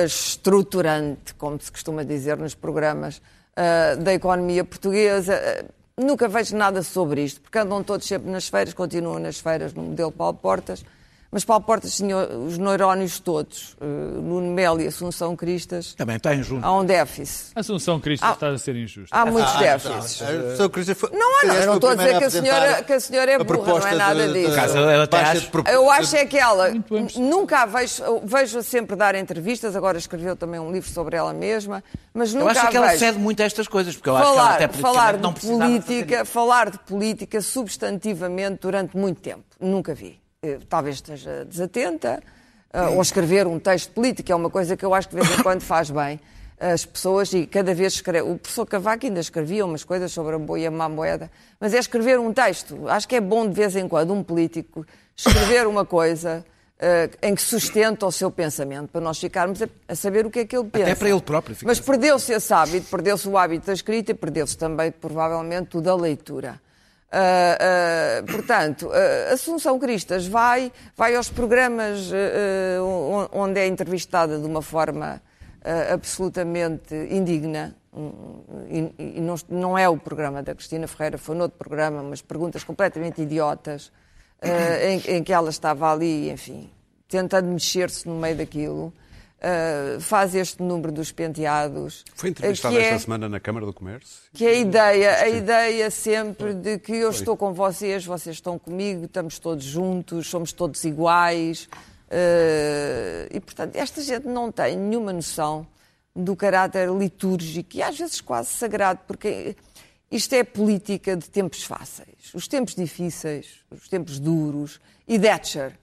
estruturante, como se costuma dizer nos programas da economia portuguesa. Nunca vejo nada sobre isto, porque andam todos sempre nas feiras, continuam nas feiras no modelo Paulo Portas mas Paulo Portas tinha os neurónios todos. Uh, Nuno Melo e Assunção Cristas. Também têm junto. Há um déficit. Assunção Cristas há, está a ser injusto. Há muitos ah, déficits. Ah, Assunção Cristas foi, não, não, eu não estou a dizer que a, senhora, que a senhora é burra, não é nada de, disso. Caso, eu, até acho... eu acho é que ela, nunca a vejo, vejo sempre dar entrevistas, agora escreveu também um livro sobre ela mesma, mas nunca Eu acho que ela cede muito a estas coisas, porque eu falar, acho que ela até falar de política, Falar de política substantivamente durante muito tempo, nunca vi. Eh, talvez esteja desatenta, eh, ou escrever um texto político, é uma coisa que eu acho que de vez em quando faz bem. As pessoas, e cada vez escreve. O professor Cavaco ainda escrevia umas coisas sobre a boa e a má moeda, mas é escrever um texto. Acho que é bom de vez em quando um político escrever uma coisa uh, em que sustenta o seu pensamento, para nós ficarmos a, a, saber o que é que ele pensa. Até para ele próprio. Mas perdeu-se esse hábito, perdeu-se o hábito da escrita e perdeu-se também, provavelmente, o da leitura. Uh, uh, portanto, uh, Assunção Cristas vai, vai aos programas onde é entrevistada de uma forma absolutamente indigna. e, e não, não, é o programa da Cristina Ferreira, foi no outro programa, mas perguntas completamente idiotas, em, em, que ela estava ali, enfim, tentando mexer-se no meio daquilo. Uh, faz este número dos penteados. Foi entrevistada esta é, semana na Câmara do Comércio? Que a ideia, a ideia sempre de que eu Foi. estou com vocês, vocês estão comigo, estamos todos juntos, somos todos iguais. Uh, e, portanto, esta gente não tem nenhuma noção do caráter litúrgico e às vezes quase sagrado, porque isto é política de tempos fáceis. Os tempos difíceis, os tempos duros, e Thatcher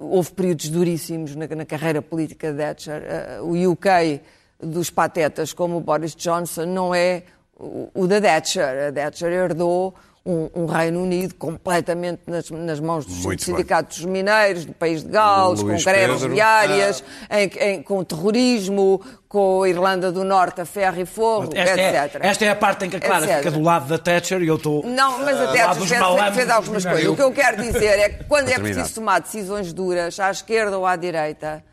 houve períodos duríssimos na, na carreira política de Thatcher. Uh, o UK dos patetas como o Boris Johnson não é o, o da Thatcher. A Thatcher herdou um, um, Reino Unido completamente nas, nas mãos dos Muito sindicatos bem. mineiros, do país de Gales, Luís com greves Pedro. diárias, ah. em, em, com terrorismo, com a Irlanda do Norte a ferro e fogo, esta etc. É, esta é a parte em que a Clara etc. fica do lado da Thatcher e eu estou. Não, mas a Thatcher fez, fez, algumas coisas. O que eu quero dizer é que quando é preciso tomar decisões duras, à esquerda ou à direita.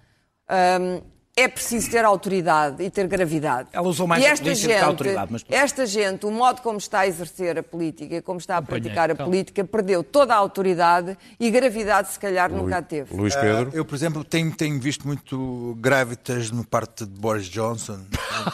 Um, é preciso ter autoridade e ter gravidade. Ela usou mais e esta gente, que a autoridade. Mas... Esta gente, o modo como está a exercer a política, como está a praticar a política, perdeu toda a autoridade e gravidade se calhar Lu... nunca teve. Luís Pedro? Uh, eu, por exemplo, tenho, tenho visto muito grávidas no parte de Boris Johnson.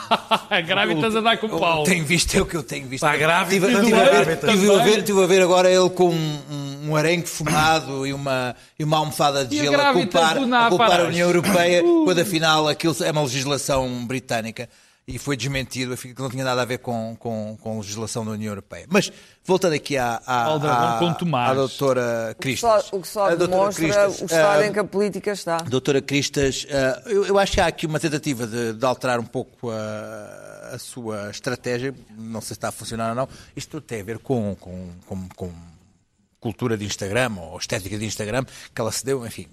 grávidas a dar com o pau. Tenho visto, é o que eu tenho visto. Está grávida. Estive a, ver, a ver agora ele com um um arenque fumado e uma, e uma almofada de gelo a culpar, a culpar a União Europeia, uh. quando afinal aquilo é uma legislação britânica e foi desmentido, que não tinha nada a ver com, com, com a legislação da União Europeia. Mas, voltando aqui à, à, à, à doutora Cristas. O que só, o que só demonstra Cristas, o estado uh, em que a política está. Doutora Cristas, uh, eu, eu, acho que há aqui uma tentativa de, de alterar um pouco a, a, sua estratégia, não sei se está a funcionar ou não. Isto tem a ver com, com, com, com cultura de Instagram ou estética de Instagram que ela se deu, enfim,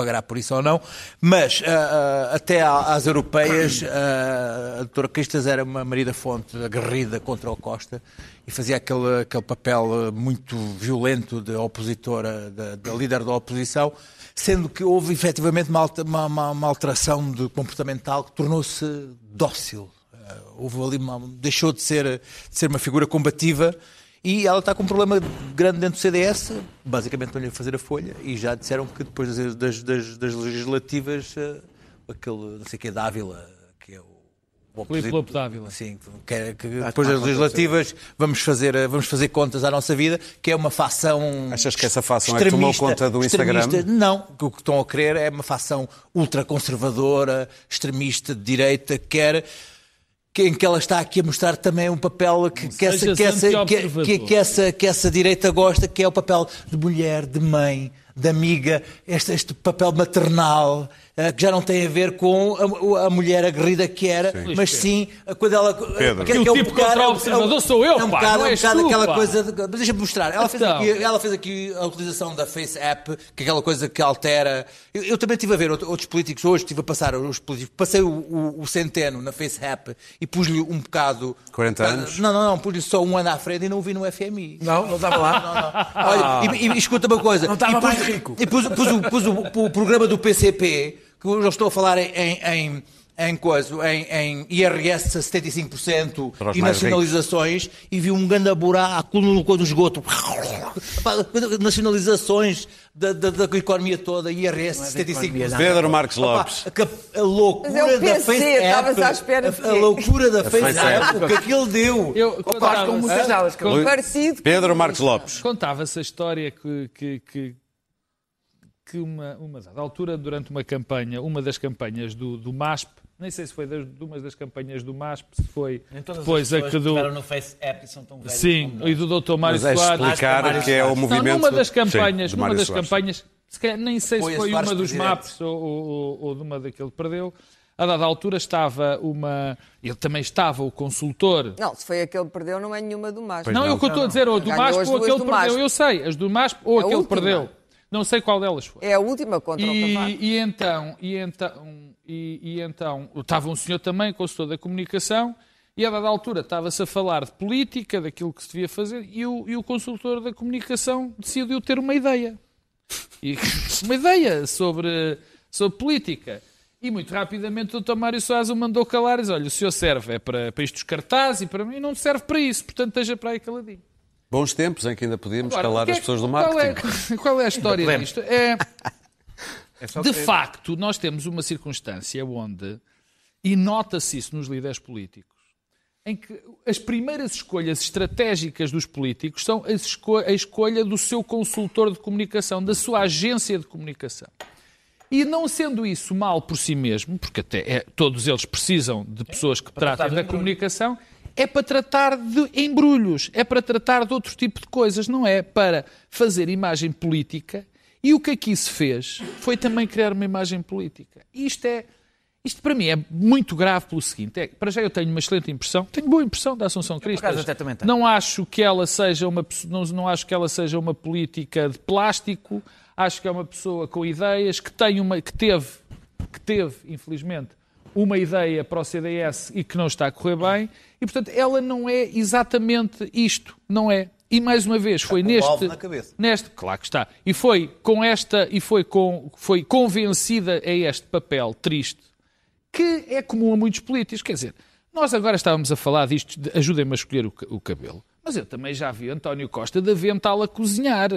pagará por isso ou não, mas uh, uh, até às europeias, uh, a doutora Cristas era uma Maria Fonte aguerrida contra o Costa e fazia aquele, aquele papel muito violento de opositora, da líder da oposição, sendo que houve efetivamente uma, uma, uma alteração de comportamental que tornou-se dócil. houve ali uma, deixou de ser, de ser uma figura combativa e ela está com um problema grande dentro do CDS, basicamente estão-lhe a fazer a folha, e já disseram que depois das, das, das, das legislativas, uh, aquele, não sei o que, Dávila, que é o. o Filipe Lopo Dávila. Sim, que, é, que depois das legislativas vamos fazer, eh, vamos fazer contas à nossa vida, que é uma facção. Achas que essa facção é que tomou conta do Instagram? Não, o que estão a querer é uma facção ultraconservadora, extremista, de direita, que quer em que ela está aqui a mostrar também um papel que, que, essa, que, essa, que, que, essa, que essa direita gosta, que é o papel de mulher, de mãe, de amiga, este, este papel maternal, que já não tem a ver com a, a mulher aguerrida que era, sim. mas sim quando ela. Pedro. Que, que é o tipo contra o observador sou eu, é um bocado, é um bocado aquela pá. coisa. De, deixa-me mostrar. Ela fez, então. aqui, ela fez aqui a utilização da Face App, que é aquela coisa que altera. Eu, eu também estive a ver outros políticos hoje, estive a passar os políticos. Passei o, o, o Centeno na Face App e pus-lhe um bocado. 40 anos? Não, não, não, pus-lhe só um ano à frente e não o vi no FMI. Não, não estava lá. Não, não. Olha, ah. e, e escuta uma coisa. Não estava mais rico. E pus, pus, pus, pus o, o, programa do PCP que eu já estou a falar em, em, em, coisa, em, em IRS a 75% e nacionalizações ricos. e vi um grande buraco no, no esgoto. nacionalizações da, da, da, economia toda, IRS é 75%. Pedro Marques Lopes. Opa, a, a, loucura eu pensei, da Facebook. À espera a, a loucura da Facebook, o que aquilo deu. Eu, Opa, com muitas delas. Parecido. Pedro Marques Lopes. Contava-se a história que, que, que que uma, uma dada altura, durante uma campanha, uma das campanhas do, do MASP, nem sei se foi de uma das campanhas do MASP, se foi depois a que do. no Face App e são tão velhos Sim, e do Dr. Mário Mas Soares. explicar que é o movimento. Não, numa das campanhas, Sim, numa das Soares. campanhas, calhar, nem sei foi se foi uma dos MAPs ou, ou, ou de uma daquele que perdeu. A dada altura estava uma. Ele também estava, o consultor. Não, se foi aquele que perdeu, não é nenhuma do MASP. Não, não, eu que estou a dizer, ou do MASP ou aquele que perdeu. Eu sei, as do MASP ou aquele que perdeu. Não sei qual delas foi. É a última contra e, o Cavaco. E então, e então, e, e então estava um senhor também, consultor da comunicação, e a dada altura estava-se a falar de política, daquilo que se devia fazer, e o, e o consultor da comunicação decidiu ter uma ideia. E, uma ideia sobre, sobre política. E muito rapidamente o Dr. Mário Soares o mandou calar e disse, olha, o senhor serve é para, para estes cartazes e para mim não serve para isso, portanto esteja para aí caladinho. Bons tempos em que ainda podíamos Agora, calar é, as pessoas do marketing. Qual é, qual é a história disto? É, é de facto, nós temos uma circunstância onde, e nota-se isso nos líderes políticos, em que as primeiras escolhas estratégicas dos políticos são a, esco a escolha do seu consultor de comunicação, da sua agência de comunicação. E não sendo isso mal por si mesmo, porque até é, todos eles precisam de pessoas que tratem da comunicação, é para tratar de embrulhos, é para tratar de outro tipo de coisas, não é para fazer imagem política. E o que aqui se fez foi também criar uma imagem política. E isto é. Isto para mim é muito grave pelo seguinte: é, para já eu tenho uma excelente impressão, tenho boa impressão da Assunção Cristo. Não acho que ela seja uma não, não acho que ela seja uma política de plástico. Acho que é uma pessoa com ideias que tem uma que teve que teve infelizmente uma ideia para o CDS e que não está a correr bem, e portanto ela não é exatamente isto, não é. E mais uma vez foi neste, neste, claro que está, e foi com esta e foi com foi convencida a este papel triste que é comum a muitos políticos, quer dizer, nós agora estávamos a falar disto, de, ajudem-me a escolher o, o cabelo, mas eu também já vi António Costa de avental a cozinhar.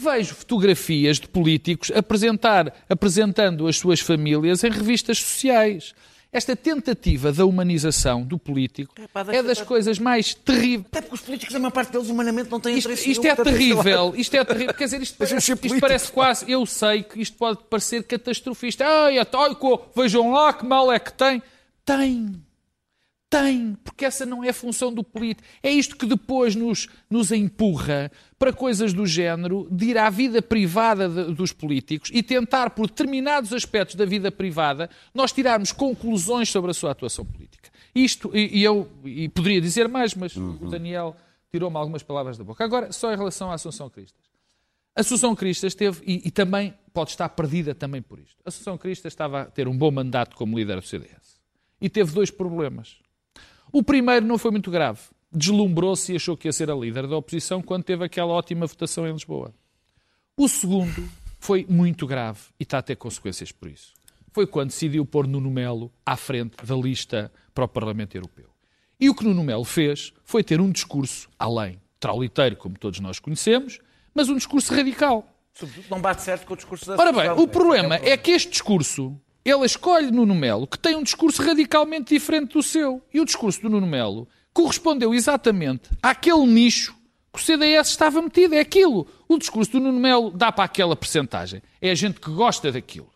Vejo fotografias de políticos apresentar, apresentando as suas famílias em revistas sociais. esta tentativa da humanização do político é, é das coisas mais terríveis. Até porque os políticos, a maior parte deles, humanamente, não têm isto, interesse Isto é terrível. Isto é terrível. Quer dizer, isto parece, isto parece quase. Eu sei que isto pode parecer catastrofista. Ai, atóico, vejam lá que mal é que tem. Tem. Tem, porque essa não é a função do político. É isto que depois nos, nos empurra para coisas do género de ir à vida privada de, dos políticos e tentar, por determinados aspectos da vida privada, nós tirarmos conclusões sobre a sua atuação política. Isto, e, e eu e poderia dizer mais, mas uhum. o Daniel tirou-me algumas palavras da boca. Agora, só em relação à Assunção Cristas. A Assunção Cristas teve, e, e também pode estar perdida também por isto. A Assunção Cristas estava a ter um bom mandato como líder do CDS. E teve dois problemas. O primeiro não foi muito grave. Deslumbrou-se e achou que ia ser a líder da oposição quando teve aquela ótima votação em Lisboa. O segundo foi muito grave e está a ter consequências por isso. Foi quando decidiu pôr Nuno Melo à frente da lista para o Parlamento Europeu. E o que Nuno Melo fez foi ter um discurso além, trauliteiro, como todos nós conhecemos, mas um discurso radical. Sobretudo não bate certo com o discurso da Ora bem, o problema é que este discurso ele escolhe Nuno Melo, que tem um discurso radicalmente diferente do seu. E o discurso do Nuno Melo correspondeu exatamente àquele nicho que o CDS estava metido. É aquilo. O discurso do Nuno Melo dá para aquela percentagem. É a gente que gosta daquilo.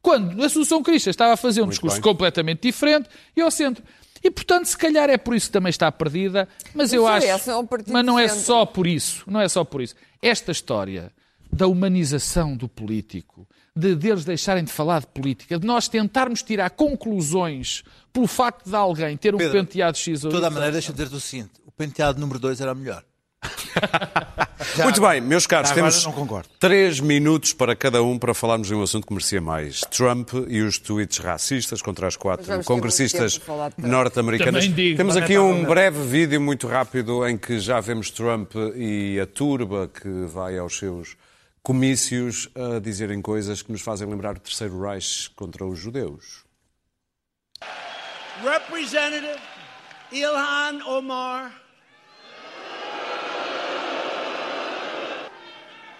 Quando a Assunção Crista estava a fazer um Muito discurso bem. completamente diferente e ao centro. E, portanto, se calhar é por isso que também está perdida, mas eu acho... É um mas não é só por isso, não é só por isso. Esta história da humanização do político, de deles deixarem de falar de política, de nós tentarmos tirar conclusões pelo facto de alguém ter um Pedro, penteado X ou De toda a maneira, deixa-me dizer o seguinte: o penteado número 2 era o melhor. Já, Muito bem, meus caros, temos três minutos para cada um para falarmos de um assunto que merecia mais. Trump e os tweets racistas contra as quatro congressistas norte-americanas. Temos aqui um breve vídeo muito rápido em que já vemos Trump e a turba que vai aos seus comícios a dizerem coisas que nos fazem lembrar o Terceiro Reich contra os judeus. Representative Ilhan Omar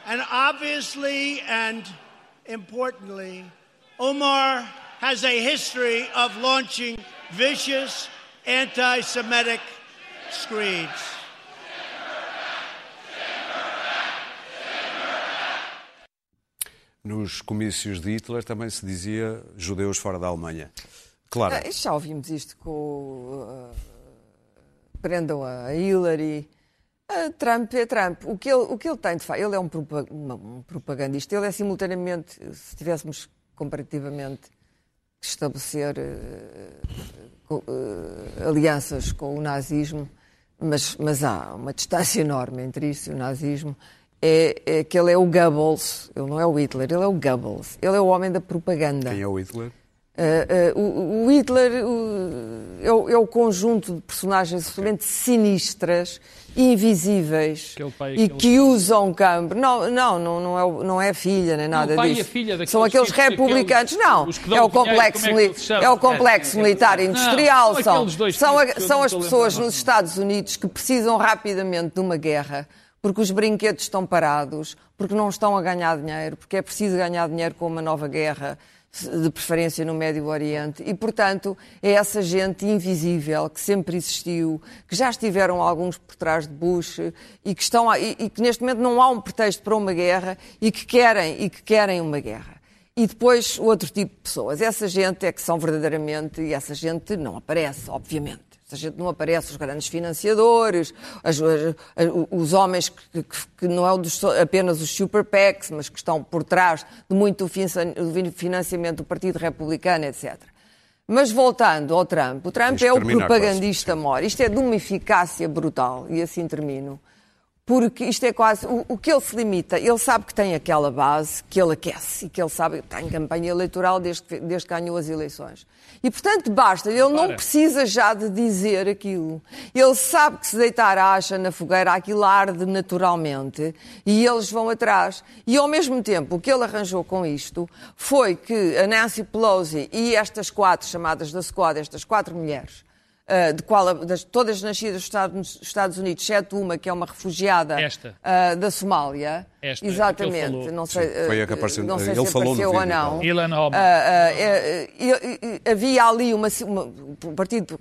And obviously and importantly, Omar has a history of launching vicious anti Semitic screeds. Nos comícios de Hitler também se dizia judeus fora da Alemanha. Claro. Ah, já ouvimos isto com. Uh, prendam a Hillary. Uh, Trump é Trump. O que ele, o que ele tem de facto, ele é um, propagandista. Ele é simultaneamente, se tivéssemos comparativamente que estabelecer uh, uh, alianças com o nazismo, mas, mas há uma distância enorme entre isso e o nazismo é, é que ele é o Goebbels, ele não é o Hitler, ele é o Goebbels, ele é o homem da propaganda. Quem é o Hitler? Uh, uh, o, o, Hitler uh, é, o, é, o, conjunto de personagens absolutamente sinistras, invisíveis pai, e que usam campo. Não, não, não, não, é, não é filha nem nada não, disso. Filha São aqueles republicanos. Aqueles, não, é o complexo, dinheiro, é, é o complexo militar industrial. Não, são são, são as pessoas nos Estados Unidos que precisam rapidamente de uma guerra porque os brinquedos estão parados, porque não estão a ganhar dinheiro, porque é preciso ganhar dinheiro com uma nova guerra, de preferência no Médio Oriente, e, portanto, é essa gente invisível que sempre existiu, que já estiveram alguns por trás de Bush e que, estão e, e que neste momento não há um pretexto para uma guerra e que querem, e que querem uma guerra. E depois outro tipo de pessoas. Essa gente é que são verdadeiramente, e essa gente não aparece, obviamente. A gente não aparece os grandes financiadores, as, as, os homens que, que, que não é dos, apenas os super PACs, mas que estão por trás de muito do financiamento do Partido Republicano, etc. Mas voltando ao Trump, o Trump é o propagandista maior. Isto é de uma eficácia brutal, e assim termino porque isto é quase o, o, que ele se limita. Ele sabe que tem aquela base que ele aquece e que ele sabe que está em campanha eleitoral desde que, desde que ganhou as eleições. E, portanto, basta. Ele não precisa já de dizer aquilo. Ele sabe que se deitar a acha na fogueira, aquilo arde naturalmente e eles vão atrás. E, ao mesmo tempo, o que ele arranjou com isto foi que a Nancy Pelosi e estas quatro chamadas da Squad, estas quatro mulheres, uh, de qual, das, todas nascidas nos Estados, Estados Unidos, exceto uma que é uma refugiada uh, da Somália, Esta, Exatamente, não sei, foi a que apareceu, não sei ele se falou apareceu no ou não. Ilan uh, uh, uh, havia ali uma, uma, o Partido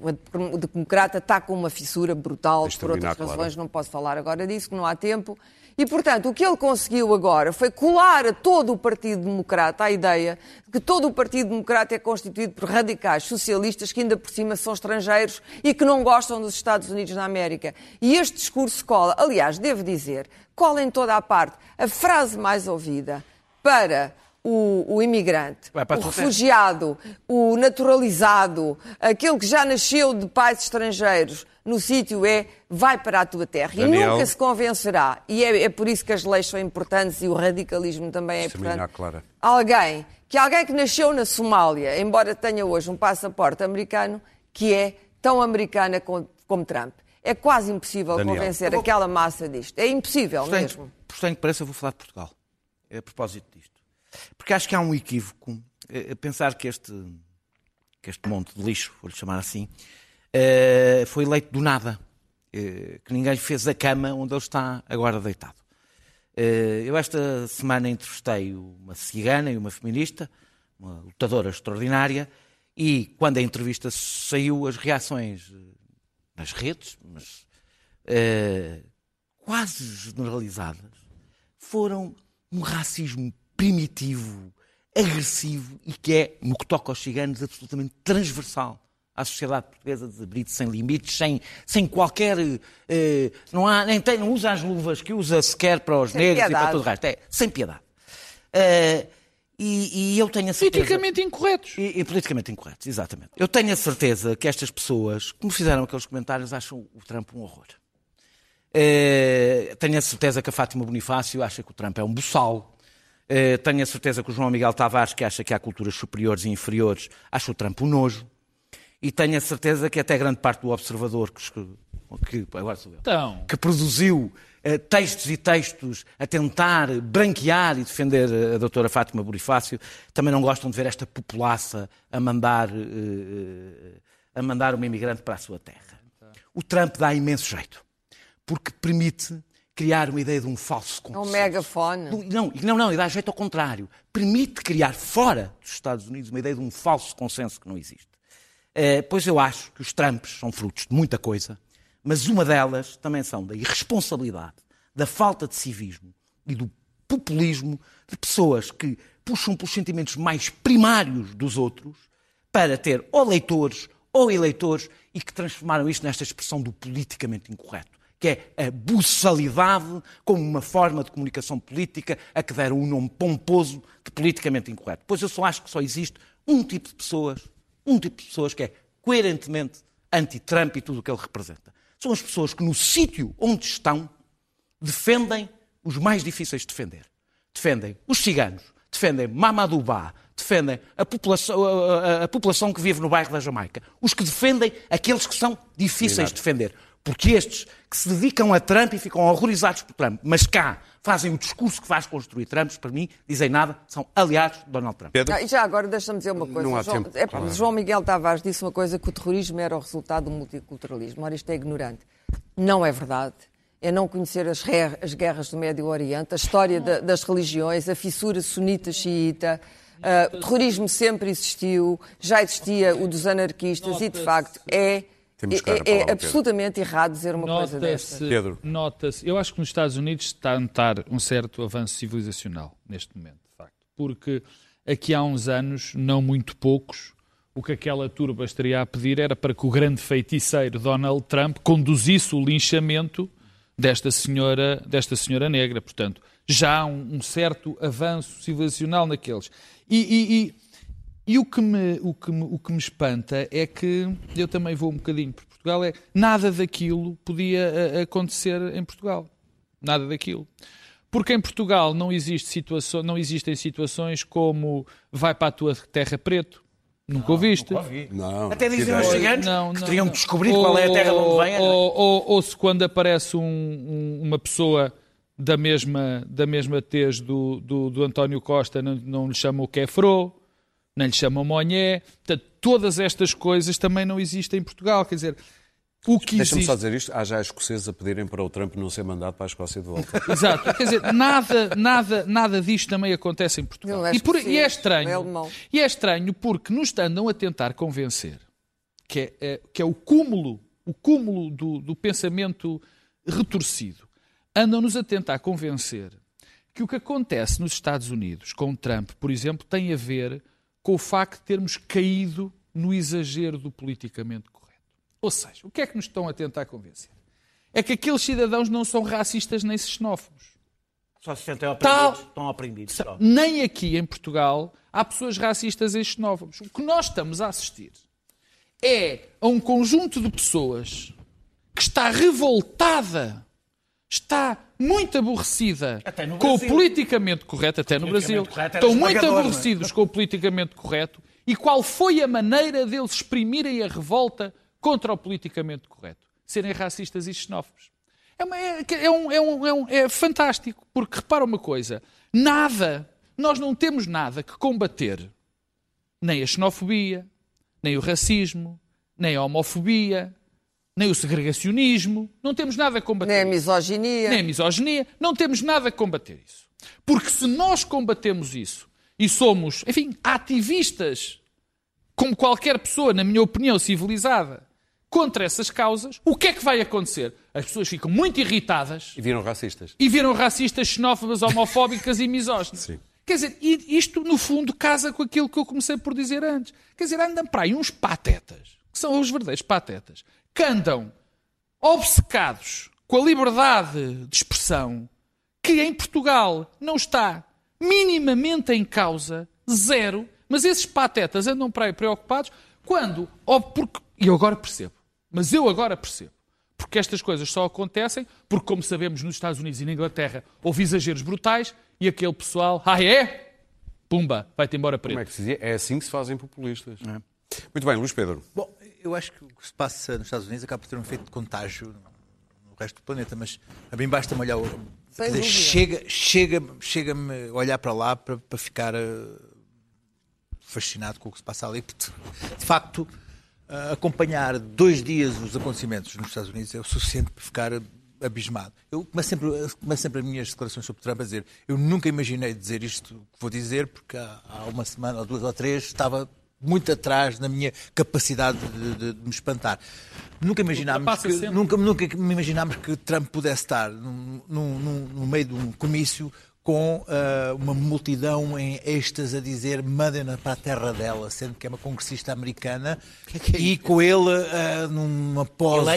Democrata está com uma fissura brutal, por outras razões, claro. não posso falar agora disso, que não há tempo. E, portanto, o que ele conseguiu agora foi colar a todo o Partido Democrata a ideia de que todo o Partido Democrata é constituído por radicais socialistas que ainda por cima são estrangeiros e que não gostam dos Estados Unidos da América. E este discurso cola, aliás, devo dizer, cola em toda a parte. A frase mais ouvida para o, o, imigrante, o refugiado, o naturalizado, aquele que já nasceu de pais estrangeiros, no sítio é vai para a tua terra. Daniel. E nunca se convencerá, e é, é, por isso que as leis são importantes e o radicalismo também é importante. Clara. Alguém, que alguém que nasceu na Somália, embora tenha hoje um passaporte americano, que é tão americana como, como Trump. É quase impossível Daniel. convencer vou... aquela massa disto. É impossível portanto, mesmo. Portanto, que parece, eu vou falar de Portugal. É a propósito. Porque acho que há um equívoco a pensar que este, que este monte de lixo, vou-lhe chamar assim, eh, foi eleito do nada. Que ninguém fez a cama onde ele está agora deitado. Eu esta semana entrevistei uma cigana e uma feminista, uma lutadora extraordinária, e quando a entrevista saiu, as reações nas redes, mas quase generalizadas, foram um racismo primitivo, agressivo e que é, no que toca aos ciganos, absolutamente transversal à sociedade portuguesa de brito sem limites, sem, sem qualquer. Eh, não, há, nem tem, não usa as luvas que usa sequer para os sem negros piedade. e para todo o resto. É, sem piedade. Uh, e, e, eu tenho a certeza. Politicamente incorretos. E, e, politicamente incorretos, exatamente. Eu tenho a certeza que estas pessoas, como fizeram aqueles comentários, acham o Trump um horror. Uh, tenho a certeza que a Fátima Bonifácio acha que o Trump é um buçal. Uh, tenho a certeza que o João Miguel Tavares, que acha que há culturas superiores e inferiores, acha o Trump um nojo e tenho a certeza que até grande parte do observador que, que agora sou eu, então... que produziu uh, textos e textos a tentar branquear e defender a doutora Fátima Bonifácio, também não gostam de ver esta populaça a mandar, uh, a mandar uma imigrante para a sua terra. O Trump dá imenso jeito, porque permite criar uma ideia de um falso consenso. Um megafone. Não, não, não, e dá jeito ao contrário. Permite criar fora dos Estados Unidos uma ideia de um falso consenso que não existe. Eh, pois eu acho que os Trumps são frutos de muita coisa, mas uma delas também são da irresponsabilidade, da falta de civismo e do populismo de pessoas que puxam pelos sentimentos mais primários dos outros para ter ou leitores ou eleitores e que transformaram isto nesta expressão do politicamente incorreto, que é a buçalidade como uma forma de comunicação política a que deram um nome pomposo de politicamente incorreto. Pois eu só acho que só existe um tipo de pessoas um tipo de pessoas que é coerentemente anti-Trump e tudo o que ele representa. São as pessoas que, no sítio onde estão, defendem os mais difíceis de defender. Defendem os ciganos, defendem Mamadubá, defendem a população, a, a, a população, que vive no bairro da Jamaica. Os que defendem aqueles que são difíceis de defender. Porque estes que se dedicam a Trump e ficam horrorizados por Trump, mas cá fazem o discurso que faz construir Trump, para mim, dizem nada, são aliados de Donald Trump. Pedro? e já agora deixa-me dizer uma coisa. Não há João, tempo. É, João Miguel Tavares disse uma coisa que o terrorismo era o resultado do multiculturalismo. Ora, isto é ignorante. Não é verdade. É não conhecer as, as guerras do Médio Oriente, a história de, das religiões, a fissura sunita-xiita. Uh, o terrorismo sempre existiu, já existia o dos anarquistas e, de facto, é temos é, é, é absolutamente errado dizer uma coisa dessa. Pedro. Nota-se, eu acho que nos Estados Unidos está a notar um certo avanço civilizacional neste momento, de facto. Porque aqui há uns anos, não muito poucos, o que aquela turba estaria a pedir era para que o grande feiticeiro Donald Trump conduzisse o linchamento desta senhora, desta senhora negra. Portanto, já há um, um certo avanço civilizacional naqueles. E, e, e e o que, me, o, que me, o que me espanta é que, eu também vou um bocadinho por Portugal, é nada daquilo podia eh, acontecer em Portugal. Nada daquilo. Porque em Portugal não, existe situação, não existem situações como vai para a tua terra preto. Nunca ouviste? Nunca ouvi. Não. Até dizem os gigantes não, que teriam descobrido qual é a terra de onde vem. Ou, ou, ou, se quando aparece um, um, uma pessoa da mesma, da mesma tez do, do, do António Costa, não, não lhe chamam o Kefro não lhe chamam Monhé. Portanto, todas estas coisas também não existem em Portugal. Quer dizer, Deixa-me existe... só dizer isto, há já escoceses a pedirem para o Trump não ser mandado para a Escócia de volta. Exato, quer dizer, nada, nada, nada disto também acontece em Portugal. É e, por... e, é estranho, é e é estranho porque nos andam a tentar convencer que é, é que é o cúmulo, o cúmulo do, do pensamento retorcido. Andam-nos a tentar convencer que o que acontece nos Estados Unidos com Trump, por exemplo, tem a ver com o facto de termos caído no exagero do politicamente correto. Ou seja, o que é que nos estão a tentar convencer? É que aqueles cidadãos não são racistas nem xenófobos. Só se sentem oprimidos, Tal, estão oprimidos. Só. Nem aqui em Portugal há pessoas racistas e xenófobos. O que nós estamos a assistir é a um conjunto de pessoas que está revoltada, está muito aborrecida com o politicamente correto, até no Brasil. Estão muito é? aborrecidos com o politicamente correto. E qual foi a maneira deles exprimirem a revolta contra o politicamente correto. Serem racistas e xenófobos. É, uma, é, é, um, é, um, é, um, é fantástico, porque repara uma coisa: nada, nós não temos nada que combater, nem a xenofobia, nem o racismo, nem a homofobia, nem o segregacionismo, não temos nada a combater. Nem a misoginia. Nem a misoginia, não temos nada a combater isso. Porque se nós combatemos isso e somos, enfim, ativistas, como qualquer pessoa, na minha opinião, civilizada, contra essas causas, o que é que vai acontecer? As pessoas ficam muito irritadas. E viram racistas. E viram racistas, xenófobas, homofóbicas e misóginas. Sim. Quer dizer, isto no fundo casa com aquilo que eu comecei por dizer antes. Quer dizer, andam para aí uns patetas, que são os verdadeiros patetas, que andam obcecados com a liberdade de expressão, que em Portugal não está minimamente em causa, zero, mas esses patetas andam para aí preocupados quando, porque, e eu agora percebo, mas eu agora percebo. Porque estas coisas só acontecem porque, como sabemos, nos Estados Unidos e na Inglaterra houve exageros brutais e aquele pessoal, ah é? Pumba, vai-te embora preto. Como é que se dizia? É assim que se fazem populistas. É. Muito bem, Luís Pedro. Bom, eu acho que o que se passa nos Estados Unidos acaba por ter um efeito de contágio no resto do planeta, mas a mim basta-me olhar. Dizer, chega, chega, chega-me olhar para lá para, para ficar uh, fascinado com o que se passa ali, de facto acompanhar dois dias os acontecimentos nos Estados Unidos é o suficiente para ficar abismado. Eu começo sempre, começo sempre as minhas declarações sobre Trump a dizer eu nunca imaginei dizer isto que vou dizer, porque há, há uma semana, ou duas ou três, estava muito atrás na minha capacidade de, de, de me espantar. Nunca imaginámos, que, nunca, nunca imaginámos que Trump pudesse estar no, no, no, no meio de um comício com uh, uma multidão em êxtase a dizer mandem-na para a terra dela, sendo que é uma congressista americana, que que é e com ele uh, numa pose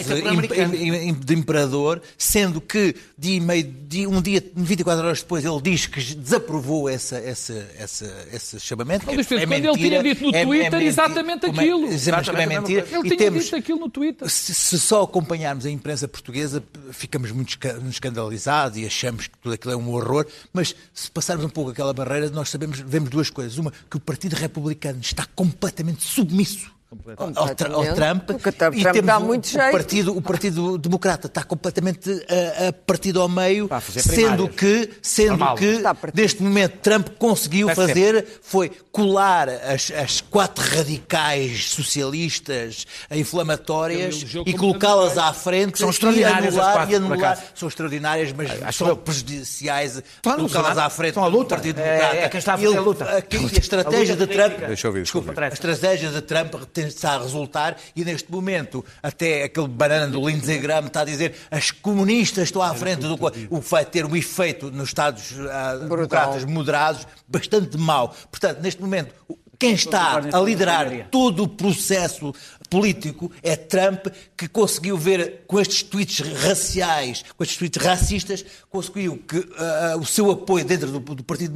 de imperador, sendo que dia meio, dia, um dia, 24 horas depois, ele diz que desaprovou essa, essa, essa, esse chamamento. Não, é, é quando mentira, ele tinha dito no é, é Twitter é, exatamente aquilo. É, exatamente, é mentira. Ele tinha temos, dito aquilo no Twitter. Se, se, só acompanharmos a imprensa portuguesa, ficamos muito escandalizados e achamos que tudo aquilo é um horror, mas mas se passarmos um pouco aquela barreira, nós sabemos, vemos duas coisas. Uma, que o Partido Republicano está completamente submisso ao, ao, Trump. Porque Trump e temos dá o, muito o, partido, o Partido Democrata está completamente a, a partido ao meio, sendo que, sendo que neste momento Trump conseguiu fazer foi colar as, as quatro radicais socialistas inflamatórias e colocá-las à frente são extraordinárias e anular, e anular. São extraordiárias, mas Acho são prejudiciais. Colocá-las à frente do a Partido Democrata. É, é quem está a fazer a luta. A, a estratégia de Trump... Deixa eu ouvir, desculpa, a estratégia de Trump está a resultar e neste momento até aquele banana do Lindsey Graham está a dizer as comunistas estão à frente do o que vai ter um efeito nos Estados uh, democratas moderados bastante mau. Portanto, neste momento, quem está a liderar todo o processo político é Trump, que conseguiu ver com estes tweets raciais, com estes tweets racistas, conseguiu que uh, o seu apoio dentro do, do Partido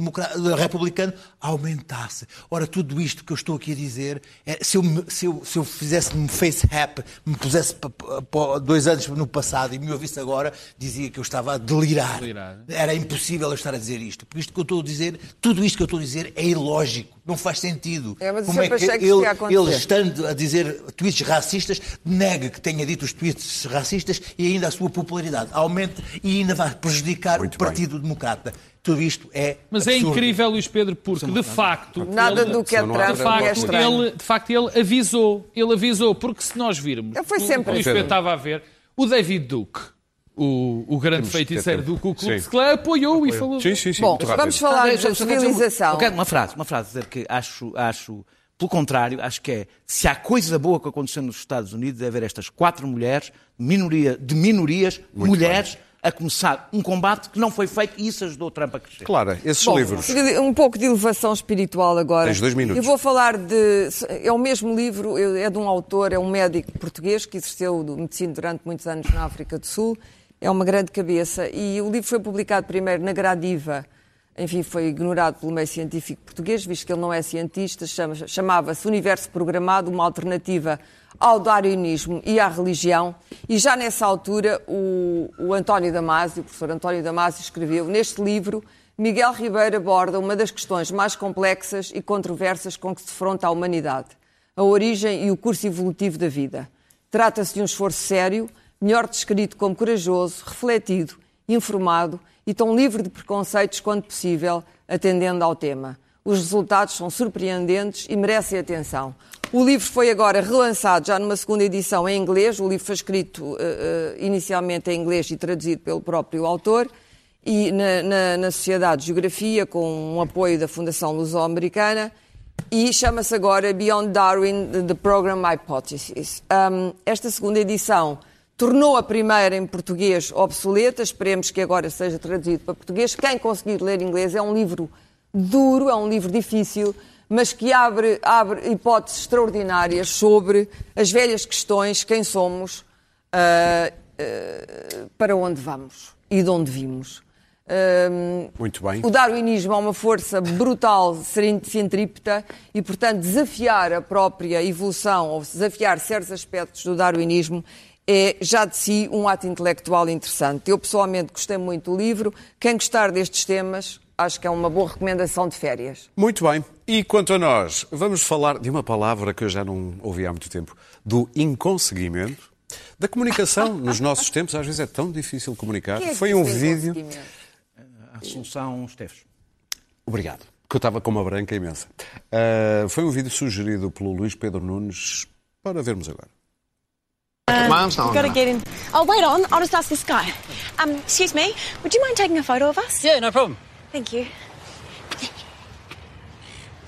Republicano aumentasse. Ora, tudo isto que eu estou aqui a dizer, é, se, eu, se, eu, se eu fizesse um face rap, me pusesse dois anos no passado e me ouvisse agora, dizia que eu estava a delirar. delirar. Era impossível eu estar a dizer isto. Porque isto que eu estou a dizer, tudo isto que eu estou a dizer é ilógico, não faz sentido. É, mas Como é que, que ele, ele estando a dizer tweets racistas, nega que tenha dito os tweets racistas e ainda a sua popularidade aumente e ainda vai prejudicar Muito o Partido bem. Democrata. Tudo isto é. Mas é absurdo. é incrível, Luís Pedro, porque de facto. Nada ele, do que é Trump de facto, é ele, de facto, ele avisou. Ele avisou, porque se nós virmos. Ele foi sempre o, Luís Pedro estava a ver. O David Duke o, o grande feiticeiro do Ku Klux Klan apoiou e falou. Sim, sim, sim. Bom, vamos falar da civilização. Uma, uma frase, uma frase, dizer que acho, acho, pelo contrário, acho que é, se há coisa boa que aconteceu nos Estados Unidos é ver estas quatro mulheres, minoria, de minorias, Muito mulheres, bem. a começar um combate que não foi feito e isso ajudou Trump a crescer. Claro, esses Bom, livros. Um pouco de elevação espiritual agora. Tens dois minutos. Eu vou falar de. É o mesmo livro, é de um autor, é um médico português que exerceu medicina durante muitos anos na África do Sul é uma grande cabeça e o livro foi publicado primeiro na Gradiva, enfim, foi ignorado pelo meio científico português, visto que ele não é cientista, chamava-se Universo Programado, uma alternativa ao darwinismo e à religião, e já nessa altura o, o António Damasio, o professor António Damasio, escreveu neste livro Miguel Ribeiro aborda uma das questões mais complexas e controversas com que se defronta a humanidade, a origem e o curso evolutivo da vida. Trata-se de um esforço sério, melhor descrito como corajoso, refletido, informado e tão livre de preconceitos quanto possível, atendendo ao tema. Os resultados são surpreendentes e merecem atenção. O livro foi agora relançado já numa segunda edição em inglês. O livro foi escrito uh, inicialmente em inglês e traduzido pelo próprio autor e na, na, na Sociedade de Geografia, com um apoio da Fundação Luso-Americana, e chama-se agora Beyond Darwin, The Program Hypothesis. Um, esta segunda edição tornou a primeira em português obsoleta, esperemos que agora seja traduzido para português. Quem conseguir ler inglês é um livro duro, é um livro difícil, mas que abre, abre hipóteses extraordinárias sobre as velhas questões, quem somos, uh, uh, para onde vamos e de onde vimos. Uh, Muito bem. O darwinismo é uma força brutal, centrípeta, e, portanto, desafiar a própria evolução, ou desafiar certos aspectos do darwinismo, é já de si um ato intelectual interessante. Eu pessoalmente gostei muito do livro. Quem gostar destes temas, acho que é uma boa recomendação de férias. Muito bem. E quanto a nós, vamos falar de uma palavra que eu já não ouvi há muito tempo, do inconseguimento. Da comunicação nos nossos tempos, às vezes é tão difícil comunicar. É Foi um vídeo. A Assunção Esteves. Obrigado, que eu estava com uma branca imensa. Uh, foi um vídeo sugerido pelo Luís Pedro Nunes para vermos agora. Uh, Mine's not gotta get in. Oh, wait on. I'll just ask this guy. Um, excuse me. Would you mind taking a photo of us? Yeah, no problem. Thank you.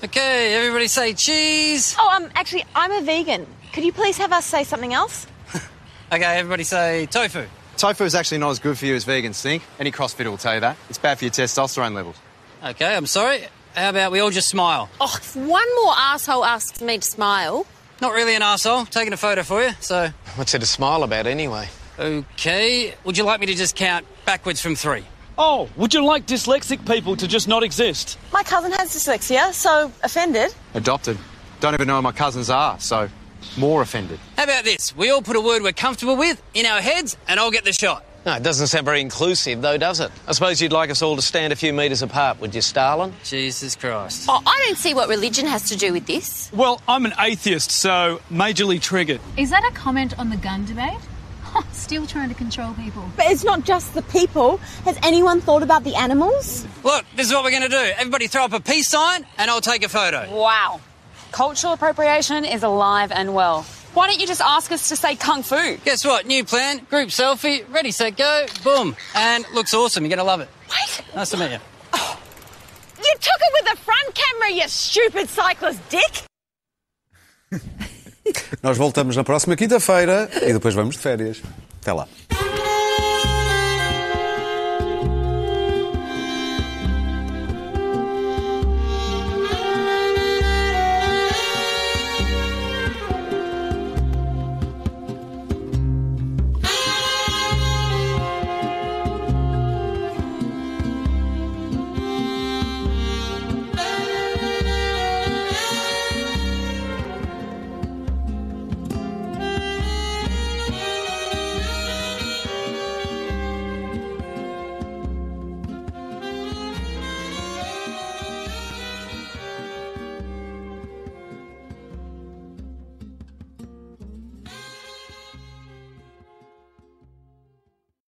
Okay, everybody say cheese. Oh, um, actually, I'm a vegan. Could you please have us say something else? okay, everybody say tofu. Tofu is actually not as good for you as vegans think. Any CrossFitter will tell you that. It's bad for your testosterone levels. Okay, I'm sorry. How about we all just smile? Oh, if one more asshole asks me to smile, not really an asshole. Taking a photo for you, so. What's there to smile about anyway? Okay. Would you like me to just count backwards from three? Oh, would you like dyslexic people to just not exist? My cousin has dyslexia, so offended. Adopted. Don't even know who my cousins are, so more offended. How about this? We all put a word we're comfortable with in our heads, and I'll get the shot. No, it doesn't sound very inclusive, though, does it? I suppose you'd like us all to stand a few metres apart, would you, Stalin? Jesus Christ. Oh, I don't see what religion has to do with this. Well, I'm an atheist, so majorly triggered. Is that a comment on the gun debate? Still trying to control people. But it's not just the people. Has anyone thought about the animals? Look, this is what we're going to do. Everybody throw up a peace sign, and I'll take a photo. Wow. Cultural appropriation is alive and well. Why don't you just ask us to say kung fu? Guess what? New plan, group selfie, ready, set, go, boom. And looks awesome. You're going to love it. Wait. Nice to meet you. Oh. You took it with the front camera, you stupid cyclist dick! Nós voltamos na próxima quinta-feira e depois vamos de férias. Até lá.